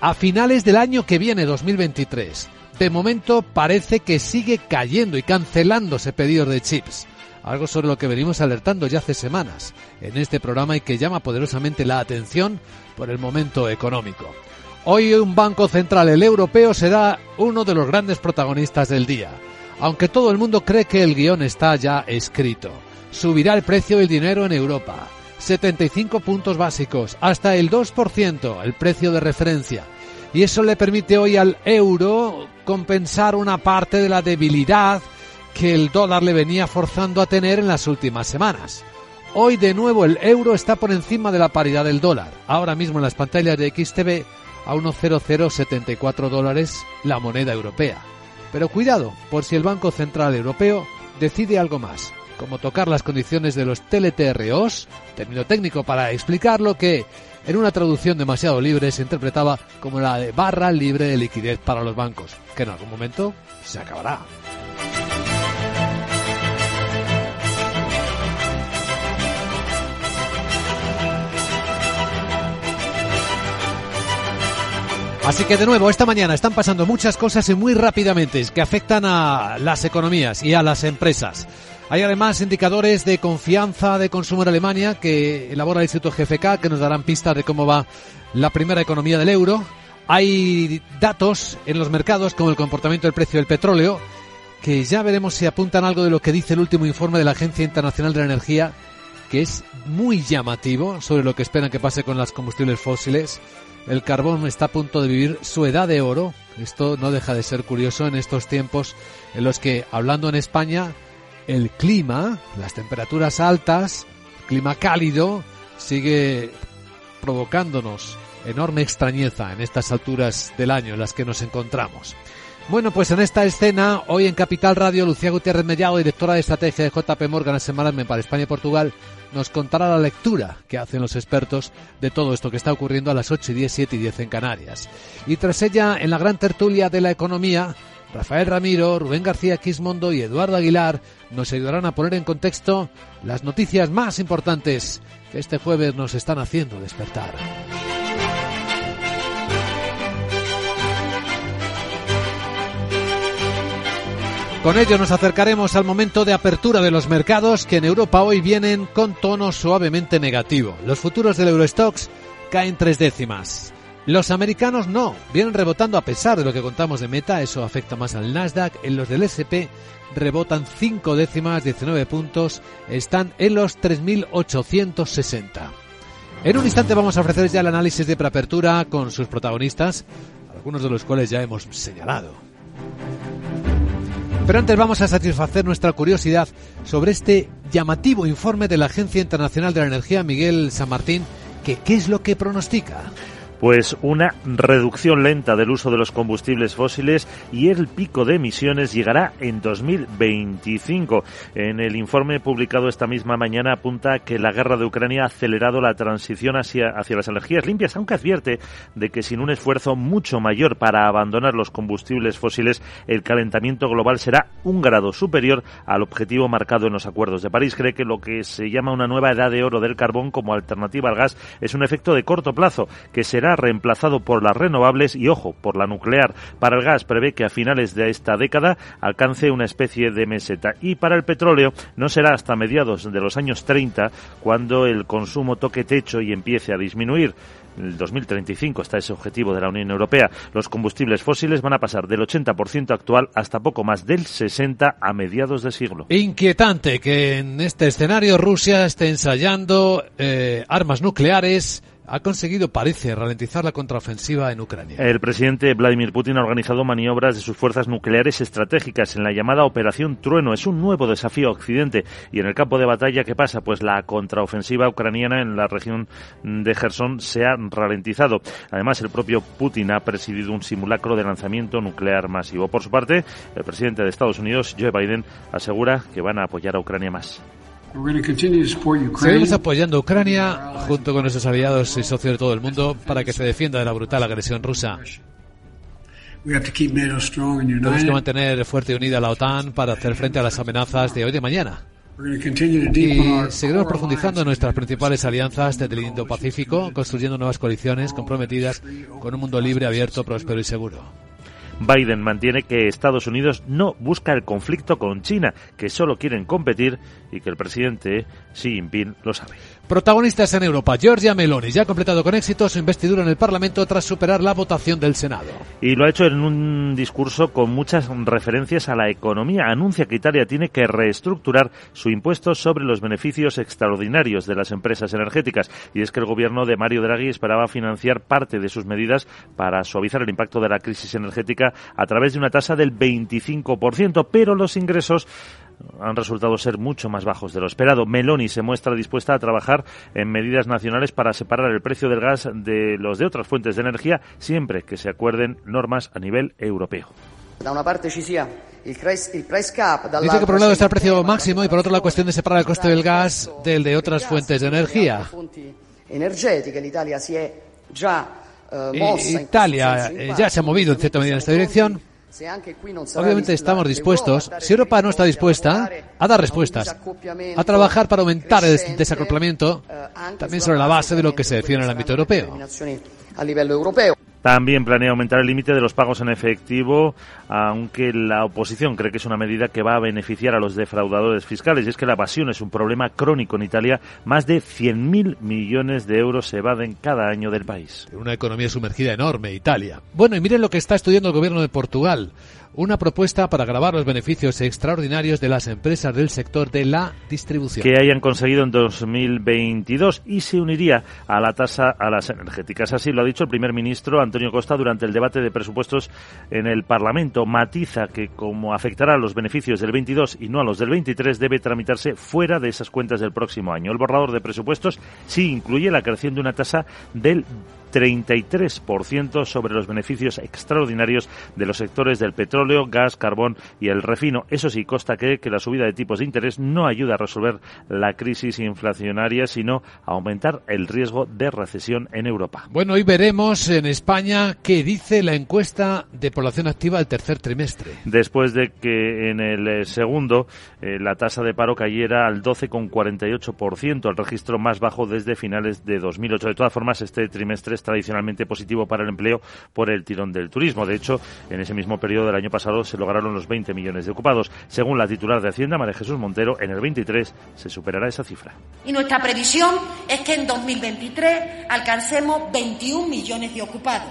S1: a finales del año que viene, 2023. De momento parece que sigue cayendo y cancelándose pedidos de chips. Algo sobre lo que venimos alertando ya hace semanas en este programa y que llama poderosamente la atención por el momento económico. Hoy un banco central, el europeo, será uno de los grandes protagonistas del día. Aunque todo el mundo cree que el guion está ya escrito. Subirá el precio del dinero en Europa. 75 puntos básicos, hasta el 2%, el precio de referencia. Y eso le permite hoy al euro compensar una parte de la debilidad que el dólar le venía forzando a tener en las últimas semanas. Hoy de nuevo el euro está por encima de la paridad del dólar. Ahora mismo en las pantallas de XTV a 1,0074 dólares la moneda europea. Pero cuidado, por si el Banco Central Europeo decide algo más, como tocar las condiciones de los TLTROs, término técnico para explicarlo que en una traducción demasiado libre se interpretaba como la de barra libre de liquidez para los bancos, que en algún momento se acabará. Así que de nuevo, esta mañana están pasando muchas cosas y muy rápidamente que afectan a las economías y a las empresas. Hay además indicadores de confianza de consumo en Alemania que elabora el Instituto GFK que nos darán pistas de cómo va la primera economía del euro. Hay datos en los mercados como el comportamiento del precio del petróleo que ya veremos si apuntan algo de lo que dice el último informe de la Agencia Internacional de la Energía, que es muy llamativo sobre lo que esperan que pase con las combustibles fósiles. El carbón está a punto de vivir su edad de oro. Esto no deja de ser curioso en estos tiempos en los que, hablando en España, el clima, las temperaturas altas, clima cálido, sigue provocándonos enorme extrañeza en estas alturas del año en las que nos encontramos. Bueno, pues en esta escena, hoy en Capital Radio, Lucía Gutiérrez Mellado, directora de estrategia de JP Morgan Asset para España y Portugal, nos contará la lectura que hacen los expertos de todo esto que está ocurriendo a las 8 y 10, 7 y 10 en Canarias. Y tras ella, en la gran tertulia de la economía, Rafael Ramiro, Rubén García Quismondo y Eduardo Aguilar nos ayudarán a poner en contexto las noticias más importantes que este jueves nos están haciendo despertar. Con ello nos acercaremos al momento de apertura de los mercados que en Europa hoy vienen con tono suavemente negativo. Los futuros del Eurostox caen tres décimas. Los americanos no, vienen rebotando a pesar de lo que contamos de meta, eso afecta más al Nasdaq. En los del SP rebotan cinco décimas, 19 puntos, están en los 3.860. En un instante vamos a ofrecer ya el análisis de preapertura con sus protagonistas, algunos de los cuales ya hemos señalado. Pero antes vamos a satisfacer nuestra curiosidad sobre este llamativo informe de la Agencia Internacional de la Energía, Miguel San Martín, que qué es lo que pronostica.
S6: Pues una reducción lenta del uso de los combustibles fósiles y el pico de emisiones llegará en 2025. En el informe publicado esta misma mañana apunta que la guerra de Ucrania ha acelerado la transición hacia, hacia las energías limpias, aunque advierte de que sin un esfuerzo mucho mayor para abandonar los combustibles fósiles, el calentamiento global será un grado superior al objetivo marcado en los acuerdos de París. Cree que lo que se llama una nueva edad de oro del carbón como alternativa al gas es un efecto de corto plazo que será reemplazado por las renovables y, ojo, por la nuclear. Para el gas prevé que a finales de esta década alcance una especie de meseta. Y para el petróleo no será hasta mediados de los años 30 cuando el consumo toque techo y empiece a disminuir. En el 2035 está ese objetivo de la Unión Europea. Los combustibles fósiles van a pasar del 80% actual hasta poco más del 60% a mediados de siglo.
S1: Inquietante que en este escenario Rusia esté ensayando eh, armas nucleares ha conseguido, parece, ralentizar la contraofensiva en Ucrania.
S6: El presidente Vladimir Putin ha organizado maniobras de sus fuerzas nucleares estratégicas en la llamada Operación Trueno. Es un nuevo desafío a Occidente. Y en el campo de batalla, ¿qué pasa? Pues la contraofensiva ucraniana en la región de Gerson se ha ralentizado. Además, el propio Putin ha presidido un simulacro de lanzamiento nuclear masivo. Por su parte, el presidente de Estados Unidos, Joe Biden, asegura que van a apoyar a Ucrania más.
S1: Seguimos apoyando a Ucrania junto con nuestros aliados y socios de todo el mundo para que se defienda de la brutal agresión rusa. Tenemos que mantener fuerte y unida la OTAN para hacer frente a las amenazas de hoy y de mañana. Y seguiremos profundizando en nuestras principales alianzas desde el Indo-Pacífico, construyendo nuevas coaliciones comprometidas con un mundo libre, abierto, próspero y seguro.
S6: Biden mantiene que Estados Unidos no busca el conflicto con China, que solo quieren competir y que el presidente Xi Jinping lo sabe.
S1: Protagonistas en Europa, Giorgia Meloni ya ha completado con éxito su investidura en el Parlamento tras superar la votación del Senado.
S6: Y lo ha hecho en un discurso con muchas referencias a la economía. Anuncia que Italia tiene que reestructurar su impuesto sobre los beneficios extraordinarios de las empresas energéticas. Y es que el gobierno de Mario Draghi esperaba financiar parte de sus medidas para suavizar el impacto de la crisis energética a través de una tasa del 25%, pero los ingresos han resultado ser mucho más bajos de lo esperado. Meloni se muestra dispuesta a trabajar en medidas nacionales para separar el precio del gas de los de otras fuentes de energía siempre que se acuerden normas a nivel europeo.
S1: Dice que por un lado está el precio máximo y por otro la cuestión de separar el coste del gas del de otras fuentes de energía. Italia ya se ha movido en cierta medida en esta dirección. Obviamente estamos dispuestos, si Europa no está dispuesta, a dar respuestas, a trabajar para aumentar el desacoplamiento, también sobre la base de lo que se decide en el ámbito europeo.
S6: También planea aumentar el límite de los pagos en efectivo, aunque la oposición cree que es una medida que va a beneficiar a los defraudadores fiscales. Y es que la evasión es un problema crónico en Italia. Más de 100.000 millones de euros se evaden cada año del país.
S1: Una economía sumergida enorme, Italia. Bueno, y miren lo que está estudiando el gobierno de Portugal. Una propuesta para grabar los beneficios extraordinarios de las empresas del sector de la distribución.
S6: Que hayan conseguido en 2022 y se uniría a la tasa a las energéticas. Así lo ha dicho el primer ministro Antonio Costa durante el debate de presupuestos en el Parlamento. Matiza que como afectará a los beneficios del 22 y no a los del 23 debe tramitarse fuera de esas cuentas del próximo año. El borrador de presupuestos sí incluye la creación de una tasa del 33% sobre los beneficios extraordinarios de los sectores del petróleo, gas, carbón y el refino. Eso sí, Costa cree que la subida de tipos de interés no ayuda a resolver la crisis inflacionaria, sino a aumentar el riesgo de recesión en Europa.
S1: Bueno, hoy veremos en España qué dice la encuesta de población activa del tercer trimestre.
S6: Después de que en el eh, segundo eh, la tasa de paro cayera al 12,48%, el registro más bajo desde finales de 2008. De todas formas, este trimestre tradicionalmente positivo para el empleo por el tirón del turismo. De hecho, en ese mismo periodo del año pasado se lograron los 20 millones de ocupados. Según la titular de Hacienda, María Jesús Montero, en el 23 se superará esa cifra.
S7: Y nuestra previsión es que en 2023 alcancemos 21 millones de ocupados,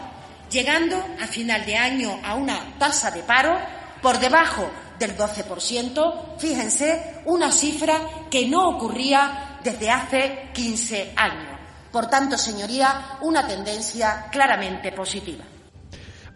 S7: llegando a final de año a una tasa de paro por debajo del 12%, fíjense, una cifra que no ocurría desde hace 15 años. Por tanto, señoría, una tendencia claramente positiva.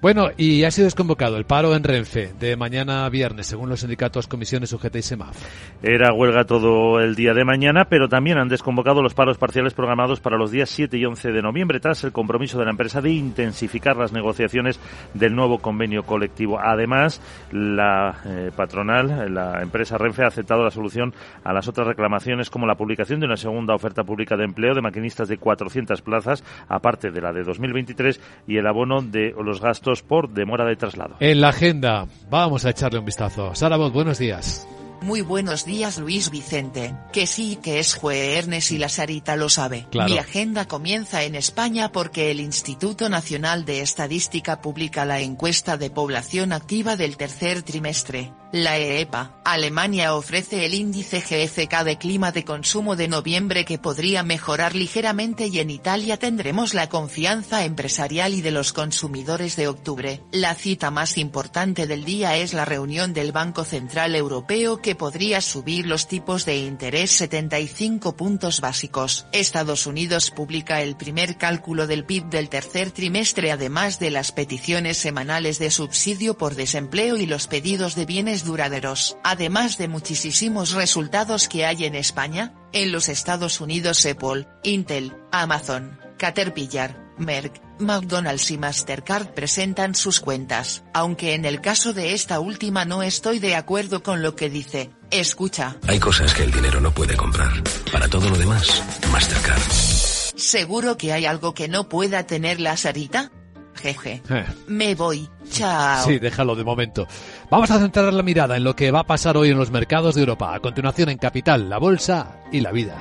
S1: Bueno, y ha sido desconvocado el paro en Renfe de mañana a viernes, según los sindicatos Comisiones UGT y SEMAF.
S6: Era huelga todo el día de mañana, pero también han desconvocado los paros parciales programados para los días 7 y 11 de noviembre, tras el compromiso de la empresa de intensificar las negociaciones del nuevo convenio colectivo. Además, la eh, patronal, la empresa Renfe, ha aceptado la solución a las otras reclamaciones, como la publicación de una segunda oferta pública de empleo de maquinistas de 400 plazas, aparte de la de 2023, y el abono de los gastos por demora de traslado.
S1: En la agenda, vamos a echarle un vistazo. Sara buenos días.
S9: Muy buenos días Luis Vicente, que sí que es jueves y la Sarita lo sabe.
S1: Claro.
S9: Mi agenda comienza en España porque el Instituto Nacional de Estadística publica la encuesta de población activa del tercer trimestre. La EEPA, Alemania ofrece el índice GFK de clima de consumo de noviembre que podría mejorar ligeramente y en Italia tendremos la confianza empresarial y de los consumidores de octubre. La cita más importante del día es la reunión del Banco Central Europeo que podría subir los tipos de interés 75 puntos básicos. Estados Unidos publica el primer cálculo del PIB del tercer trimestre además de las peticiones semanales de subsidio por desempleo y los pedidos de bienes duraderos. Además de muchísimos resultados que hay en España, en los Estados Unidos Apple, Intel, Amazon, Caterpillar, Merck, McDonald's y Mastercard presentan sus cuentas, aunque en el caso de esta última no estoy de acuerdo con lo que dice. Escucha.
S13: Hay cosas que el dinero no puede comprar. Para todo lo demás, Mastercard.
S9: ¿Seguro que hay algo que no pueda tener la Sarita? Jeje.
S1: Eh.
S9: Me voy. Chao.
S1: Sí, déjalo de momento. Vamos a centrar la mirada en lo que va a pasar hoy en los mercados de Europa. A continuación en Capital, la Bolsa y la Vida.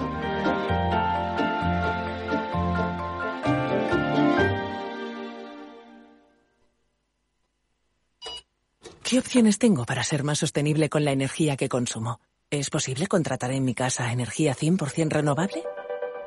S14: ¿Qué opciones tengo para ser más sostenible con la energía que consumo? ¿Es posible contratar en mi casa energía 100% renovable?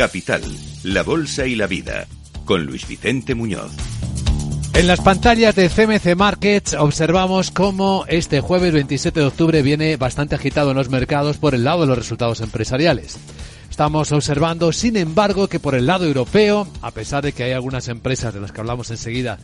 S2: Capital, la Bolsa y la Vida, con Luis Vicente Muñoz.
S1: En las pantallas de CMC Markets observamos cómo este jueves 27 de octubre viene bastante agitado en los mercados por el lado de los resultados empresariales. Estamos observando, sin embargo, que por el lado europeo, a pesar de que hay algunas empresas de las que hablamos enseguida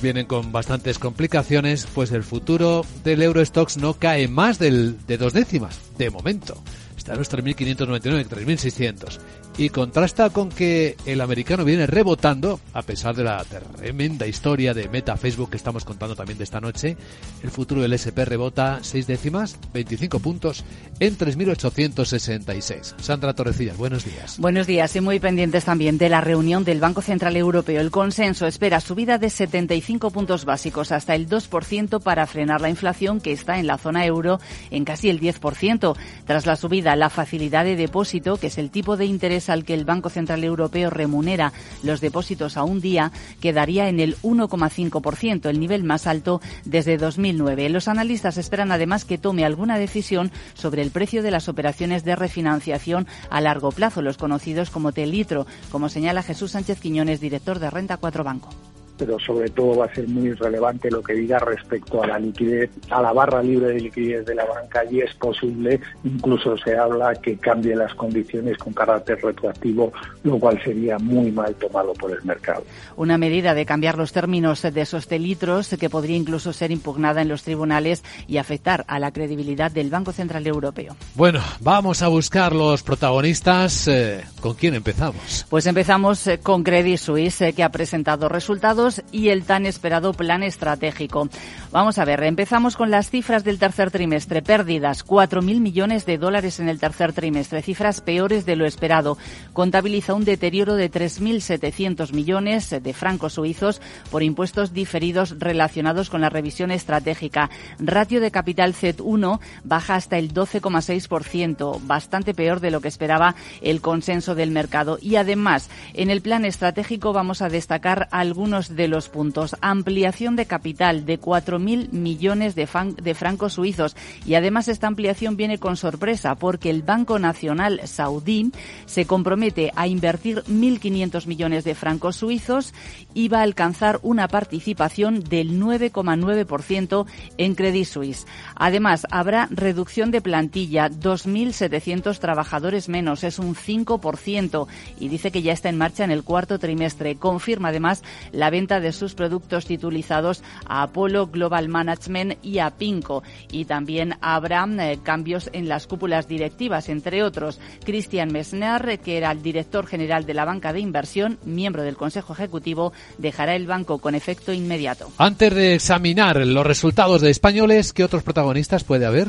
S1: vienen con bastantes complicaciones, pues el futuro del Eurostox no cae más del, de dos décimas, de momento. Está en los 3.599, 3.600 y contrasta con que el americano viene rebotando, a pesar de la tremenda historia de Meta Facebook que estamos contando también de esta noche. El futuro del SP rebota 6 décimas, 25 puntos, en 3.866. Sandra Torrecillas, buenos días.
S11: Buenos días y muy pendientes también de la reunión del Banco Central Europeo. El consenso espera subida de 75 puntos básicos hasta el 2% para frenar la inflación que está en la zona euro en casi el 10%. Tras la subida, la facilidad de depósito, que es el tipo de interés al que el Banco Central Europeo remunera los depósitos a un día quedaría en el 1,5%, el nivel más alto desde 2009. Los analistas esperan además que tome alguna decisión sobre el precio de las operaciones de refinanciación a largo plazo, los conocidos como Telitro, como señala Jesús Sánchez Quiñones, director de Renta 4 Banco
S15: pero sobre todo va a ser muy relevante lo que diga respecto a la liquidez, a la barra libre de liquidez de la banca y es posible, incluso se habla que cambie las condiciones con carácter retroactivo, lo cual sería muy mal tomado por el mercado.
S11: Una medida de cambiar los términos de esos telitros que podría incluso ser impugnada en los tribunales y afectar a la credibilidad del Banco Central Europeo.
S1: Bueno, vamos a buscar los protagonistas. Eh, ¿Con quién empezamos?
S11: Pues empezamos eh, con Credit Suisse, eh, que ha presentado resultados y el tan esperado plan estratégico. Vamos a ver, empezamos con las cifras del tercer trimestre. Pérdidas, 4.000 millones de dólares en el tercer trimestre, cifras peores de lo esperado. Contabiliza un deterioro de 3.700 millones de francos suizos por impuestos diferidos relacionados con la revisión estratégica. Ratio de capital Z1 baja hasta el 12,6%, bastante peor de lo que esperaba el consenso del mercado. Y además, en el plan estratégico vamos a destacar algunos de los puntos. Ampliación de capital de 4.000 millones de, de francos suizos. Y además esta ampliación viene con sorpresa porque el Banco Nacional Saudí se compromete a invertir 1.500 millones de francos suizos y va a alcanzar una participación del 9,9% en Credit Suisse. Además, habrá reducción de plantilla, 2.700 trabajadores menos, es un 5% y dice que ya está en marcha en el cuarto trimestre. Confirma además la venta de sus productos titulizados a Apollo Global Management y a Pinco. Y también habrá eh, cambios en las cúpulas directivas, entre otros. Christian Messner, que era el director general de la banca de inversión, miembro del Consejo Ejecutivo, dejará el banco con efecto inmediato.
S1: Antes de examinar los resultados de españoles, ¿qué otros protagonistas puede haber?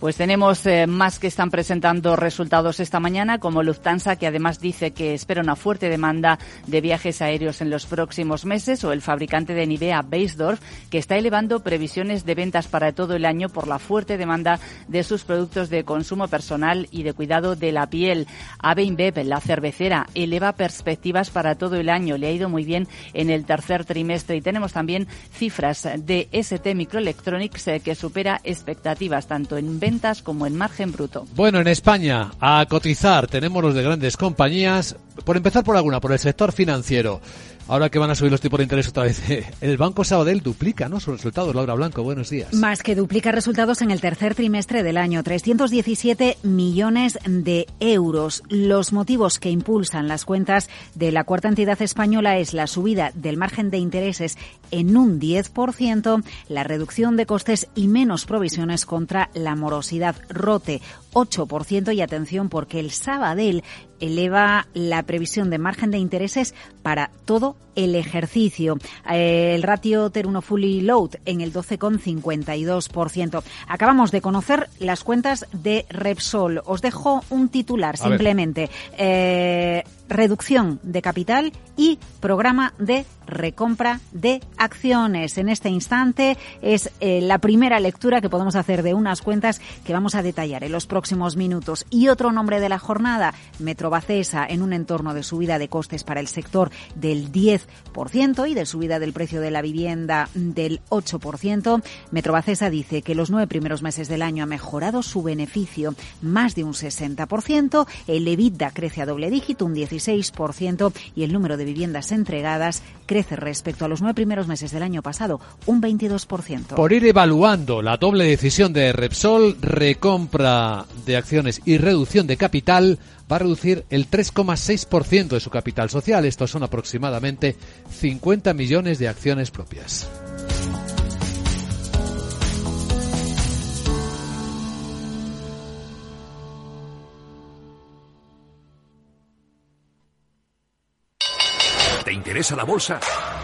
S11: Pues tenemos eh, más que están presentando resultados esta mañana, como Lufthansa, que además dice que espera una fuerte demanda de viajes aéreos en los próximos meses, o el fabricante de Nivea, Beisdorf, que está elevando previsiones de ventas para todo el año por la fuerte demanda de sus productos de consumo personal y de cuidado de la piel. AB InBev, la cervecera, eleva perspectivas para todo el año. Le ha ido muy bien en el tercer trimestre. Y tenemos también cifras de ST Microelectronics eh, que supera expectativas tanto en ventas como en margen bruto.
S1: Bueno, en España, a cotizar tenemos los de grandes compañías. Por empezar por alguna, por el sector financiero. Ahora que van a subir los tipos de interés otra vez, el Banco Sabadell duplica ¿no? sus resultados. Laura Blanco, buenos días.
S12: Más que duplica resultados en el tercer trimestre del año, 317 millones de euros. Los motivos que impulsan las cuentas de la cuarta entidad española es la subida del margen de intereses en un 10%, la reducción de costes y menos provisiones contra la morosidad. Rote 8% y atención porque el Sabadell eleva la previsión de margen de intereses para todo el ejercicio. Eh, el ratio Teruno Fully Load en el 12,52%. Acabamos de conocer las cuentas de Repsol. Os dejo un titular simplemente. Eh, reducción de capital y programa de recompra de acciones. En este instante es eh, la primera lectura que podemos hacer de unas cuentas que vamos a detallar en los próximos minutos. Y otro nombre de la jornada, Metrobacesa, en un entorno de subida de costes para el sector del 10% y de subida del precio de la vivienda del 8%. Metrobacesa dice que los nueve primeros meses del año ha mejorado su beneficio más de un 60%, el EBITDA crece a doble dígito, un 17%, y el número de viviendas entregadas crece respecto a los nueve primeros meses del año pasado, un 22%.
S1: Por ir evaluando la doble decisión de Repsol, recompra de acciones y reducción de capital, va a reducir el 3,6% de su capital social. Estos son aproximadamente 50 millones de acciones propias.
S16: ¿Te interesa la bolsa?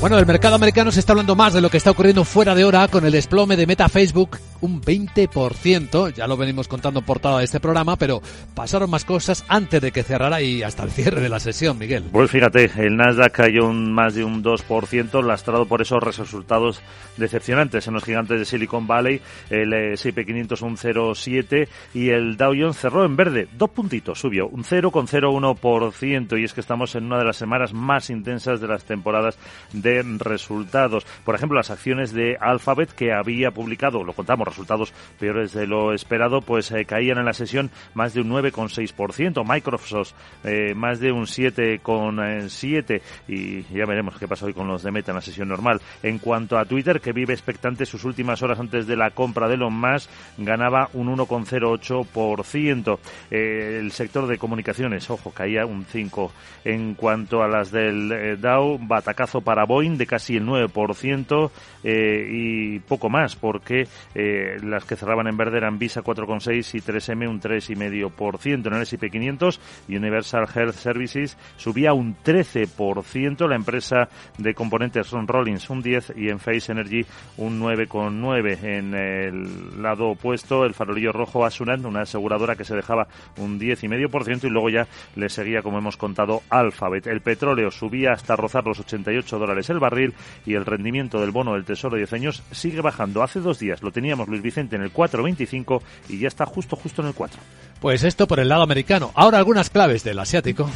S1: Bueno, el mercado americano se está hablando más de lo que está ocurriendo fuera de hora con el desplome de Meta Facebook, un 20%, ya lo venimos contando en portada de este programa, pero pasaron más cosas antes de que cerrara y hasta el cierre de la sesión, Miguel.
S6: Pues fíjate, el Nasdaq cayó un, más de un 2%, lastrado por esos resultados decepcionantes en los gigantes de Silicon Valley, el S&P 500 un 0,7 y el Dow Jones cerró en verde, dos puntitos, subió un 0,01% y es que estamos en una de las semanas más intensas de las temporadas de resultados. Por ejemplo, las acciones de Alphabet que había publicado, lo contamos, resultados peores de lo esperado, pues eh, caían en la sesión más de un 9,6%. Microsoft eh, más de un 7,7%. Y ya veremos qué pasa hoy con los de Meta en la sesión normal. En cuanto a Twitter, que vive expectante sus últimas horas antes de la compra de Elon Musk, ganaba un 1,08%. Eh, el sector de comunicaciones, ojo, caía un 5%. En cuanto a las del Dow, batacazo para Boeing de casi el 9% eh, y poco más, porque eh, las que cerraban en verde eran Visa 4,6 y 3M un 3,5%. En el S&P 500, Universal Health Services subía un 13%, la empresa de componentes Ron Rollins un 10 y en Face Energy un 9,9. En el lado opuesto, el farolillo rojo Asurant, una aseguradora que se dejaba un 10,5% y luego ya le seguía, como hemos contado, Alphabet. El petróleo subía hasta rozar los 88 dólares el barril y el rendimiento del bono del Tesoro de 10 años sigue bajando. Hace dos días lo teníamos Luis Vicente en el 4.25 y ya está justo justo en el 4.
S1: Pues esto por el lado americano. Ahora algunas claves del asiático.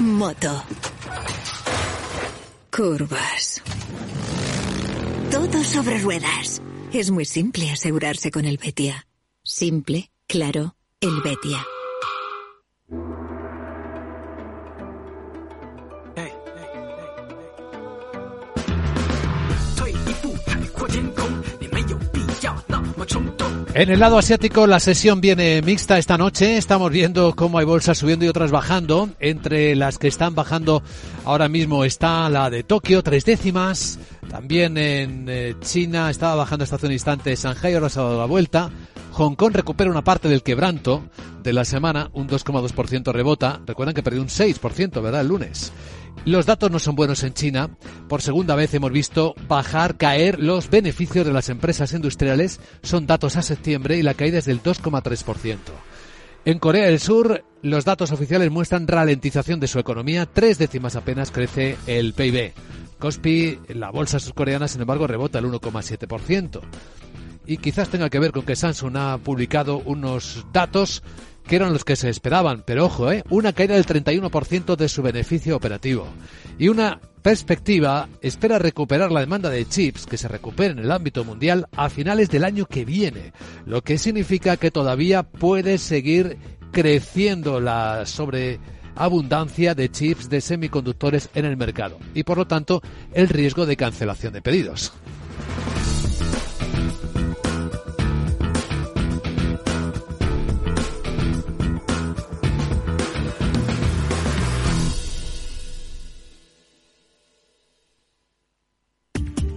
S17: Moto. Curvas. Todo sobre ruedas. Es muy simple asegurarse con el Betia. Simple, claro, el Betia.
S1: En el lado asiático la sesión viene mixta esta noche. Estamos viendo cómo hay bolsas subiendo y otras bajando. Entre las que están bajando ahora mismo está la de Tokio, tres décimas. También en eh, China estaba bajando hasta hace un instante. Shanghai ahora se ha dado la vuelta. Hong Kong recupera una parte del quebranto de la semana, un 2,2% rebota. Recuerdan que perdió un 6%, ¿verdad? El lunes. Los datos no son buenos en China. Por segunda vez hemos visto bajar, caer los beneficios de las empresas industriales. Son datos a septiembre y la caída es del 2,3%. En Corea del Sur, los datos oficiales muestran ralentización de su economía. Tres décimas apenas crece el PIB. Kospi, la bolsa surcoreana, sin embargo, rebota el 1,7%. Y quizás tenga que ver con que Samsung ha publicado unos datos que eran los que se esperaban, pero ojo, ¿eh? una caída del 31% de su beneficio operativo. Y una perspectiva espera recuperar la demanda de chips que se recupere en el ámbito mundial a finales del año que viene, lo que significa que todavía puede seguir creciendo la sobre abundancia de chips de semiconductores en el mercado y por lo tanto el riesgo de cancelación de pedidos.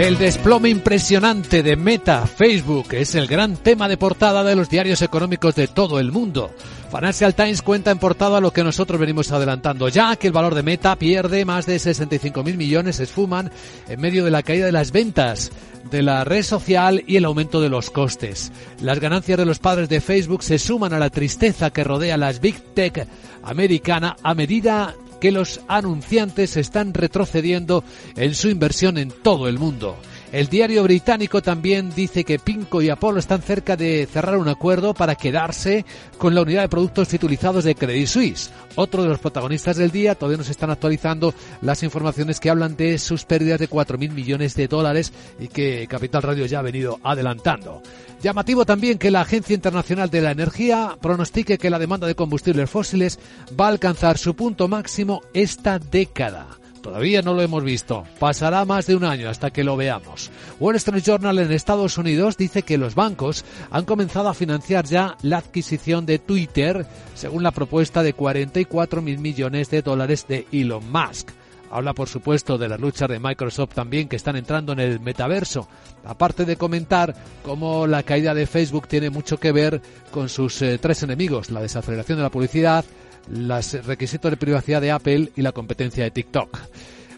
S1: El desplome impresionante de Meta, Facebook, es el gran tema de portada de los diarios económicos de todo el mundo. Financial Times cuenta en portada lo que nosotros venimos adelantando ya, que el valor de Meta pierde más de 65 mil millones, se esfuman en medio de la caída de las ventas de la red social y el aumento de los costes. Las ganancias de los padres de Facebook se suman a la tristeza que rodea las Big Tech americana a medida que los anunciantes están retrocediendo en su inversión en todo el mundo. El diario británico también dice que Pinco y Apollo están cerca de cerrar un acuerdo para quedarse con la unidad de productos titulizados de Credit Suisse. Otro de los protagonistas del día todavía nos están actualizando las informaciones que hablan de sus pérdidas de 4.000 millones de dólares y que Capital Radio ya ha venido adelantando. Llamativo también que la Agencia Internacional de la Energía pronostique que la demanda de combustibles fósiles va a alcanzar su punto máximo esta década. Todavía no lo hemos visto. Pasará más de un año hasta que lo veamos. Wall Street Journal en Estados Unidos dice que los bancos han comenzado a financiar ya la adquisición de Twitter, según la propuesta de 44 mil millones de dólares de Elon Musk. Habla, por supuesto, de las luchas de Microsoft también que están entrando en el metaverso. Aparte de comentar cómo la caída de Facebook tiene mucho que ver con sus eh, tres enemigos, la desaceleración de la publicidad, los requisitos de privacidad de Apple y la competencia de TikTok.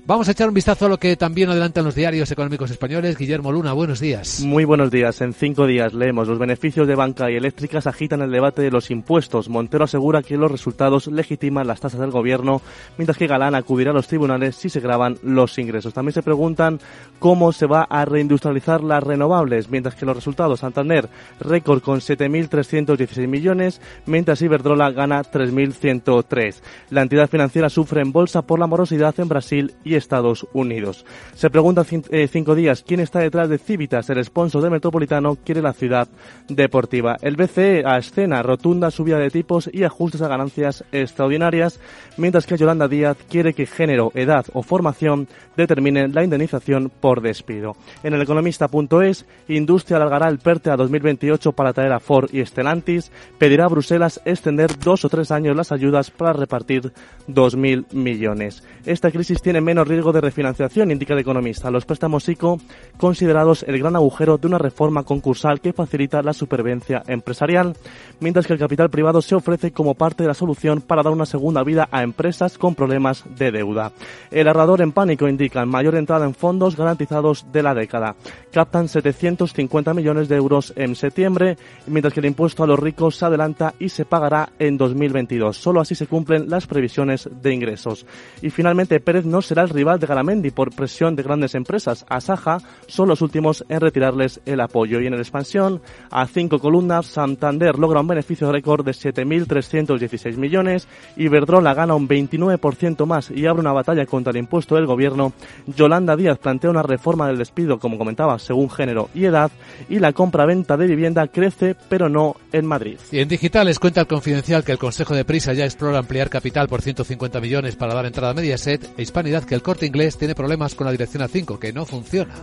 S1: Vamos a echar un vistazo a lo que también adelantan los diarios económicos españoles. Guillermo Luna, buenos días.
S18: Muy buenos días. En cinco días leemos los beneficios de banca y eléctricas agitan el debate de los impuestos. Montero asegura que los resultados legitiman las tasas del gobierno, mientras que Galán acudirá a los tribunales si se graban los ingresos. También se preguntan cómo se va a reindustrializar las renovables, mientras que los resultados Santander récord con 7.316 millones, mientras Iberdrola gana 3.103. La entidad financiera sufre en bolsa por la morosidad en Brasil y Estados Unidos. Se pregunta eh, cinco días quién está detrás de Civitas, el sponsor del Metropolitano quiere la ciudad deportiva. El BCE a escena rotunda subida de tipos y ajustes a ganancias extraordinarias, mientras que Yolanda Díaz quiere que género, edad o formación determinen la indemnización por despido. En el economista.es, Industria alargará el PERTE a 2028 para traer a Ford y Stellantis, pedirá a Bruselas extender dos o tres años las ayudas para repartir 2.000 millones. Esta crisis tiene menos riesgo de refinanciación, indica el economista. Los préstamos ICO considerados el gran agujero de una reforma concursal que facilita la supervivencia empresarial, mientras que el capital privado se ofrece como parte de la solución para dar una segunda vida a empresas con problemas de deuda. El ahorrador en pánico indica mayor entrada en fondos garantizados de la década. Captan 750 millones de euros en septiembre, mientras que el impuesto a los ricos se adelanta y se pagará en 2022. Solo así se cumplen las previsiones de ingresos. Y finalmente, Pérez no será el rival de Garamendi por presión de grandes empresas. Asaja son los últimos en retirarles el apoyo. Y en la expansión, a cinco columnas, Santander logra un beneficio récord de 7.316 millones, Iberdrola gana un 29% más y abre una batalla contra el impuesto del gobierno. Yolanda Díaz plantea una reforma del despido, como comentaba, según género y edad, y la compra-venta de vivienda crece, pero no en Madrid.
S1: Y en digitales cuenta el confidencial que el Consejo de Prisa ya explora ampliar capital por 150 millones para dar entrada a Mediaset e Hispanidad que el corte inglés tiene problemas con la dirección A5, que no funciona.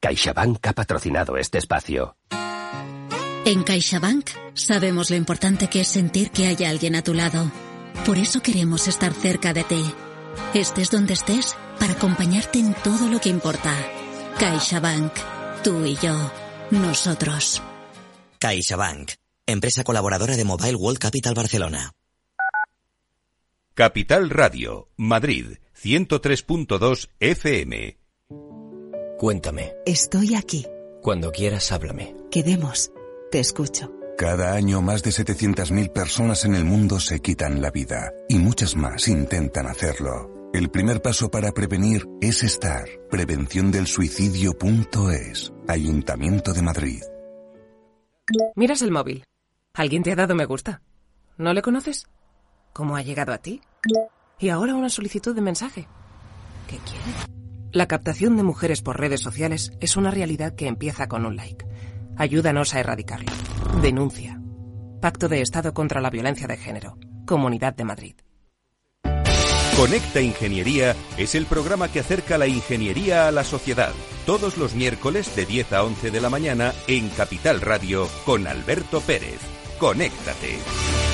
S13: CaixaBank ha patrocinado este espacio.
S17: En CaixaBank sabemos lo importante que es sentir que hay alguien a tu lado. Por eso queremos estar cerca de ti. Estés donde estés para acompañarte en todo lo que importa. CaixaBank. Tú y yo. Nosotros.
S19: CaixaBank. Empresa colaboradora de Mobile World Capital Barcelona.
S2: Capital Radio, Madrid, 103.2 FM.
S20: Cuéntame.
S21: Estoy aquí.
S20: Cuando quieras, háblame.
S21: Quedemos. Te escucho.
S22: Cada año más de 700.000 personas en el mundo se quitan la vida y muchas más intentan hacerlo.
S23: El primer paso para prevenir es estar. Prevención del suicidio.es. Ayuntamiento de Madrid.
S24: Miras el móvil. ¿Alguien te ha dado me gusta? ¿No le conoces? ¿Cómo ha llegado a ti? Y ahora una solicitud de mensaje. ¿Qué quiere? La captación de mujeres por redes sociales es una realidad que empieza con un like. Ayúdanos a erradicarlo. Denuncia. Pacto de Estado contra la Violencia de Género. Comunidad de Madrid.
S2: Conecta Ingeniería es el programa que acerca la ingeniería a la sociedad. Todos los miércoles de 10 a 11 de la mañana en Capital Radio con Alberto Pérez. Conéctate.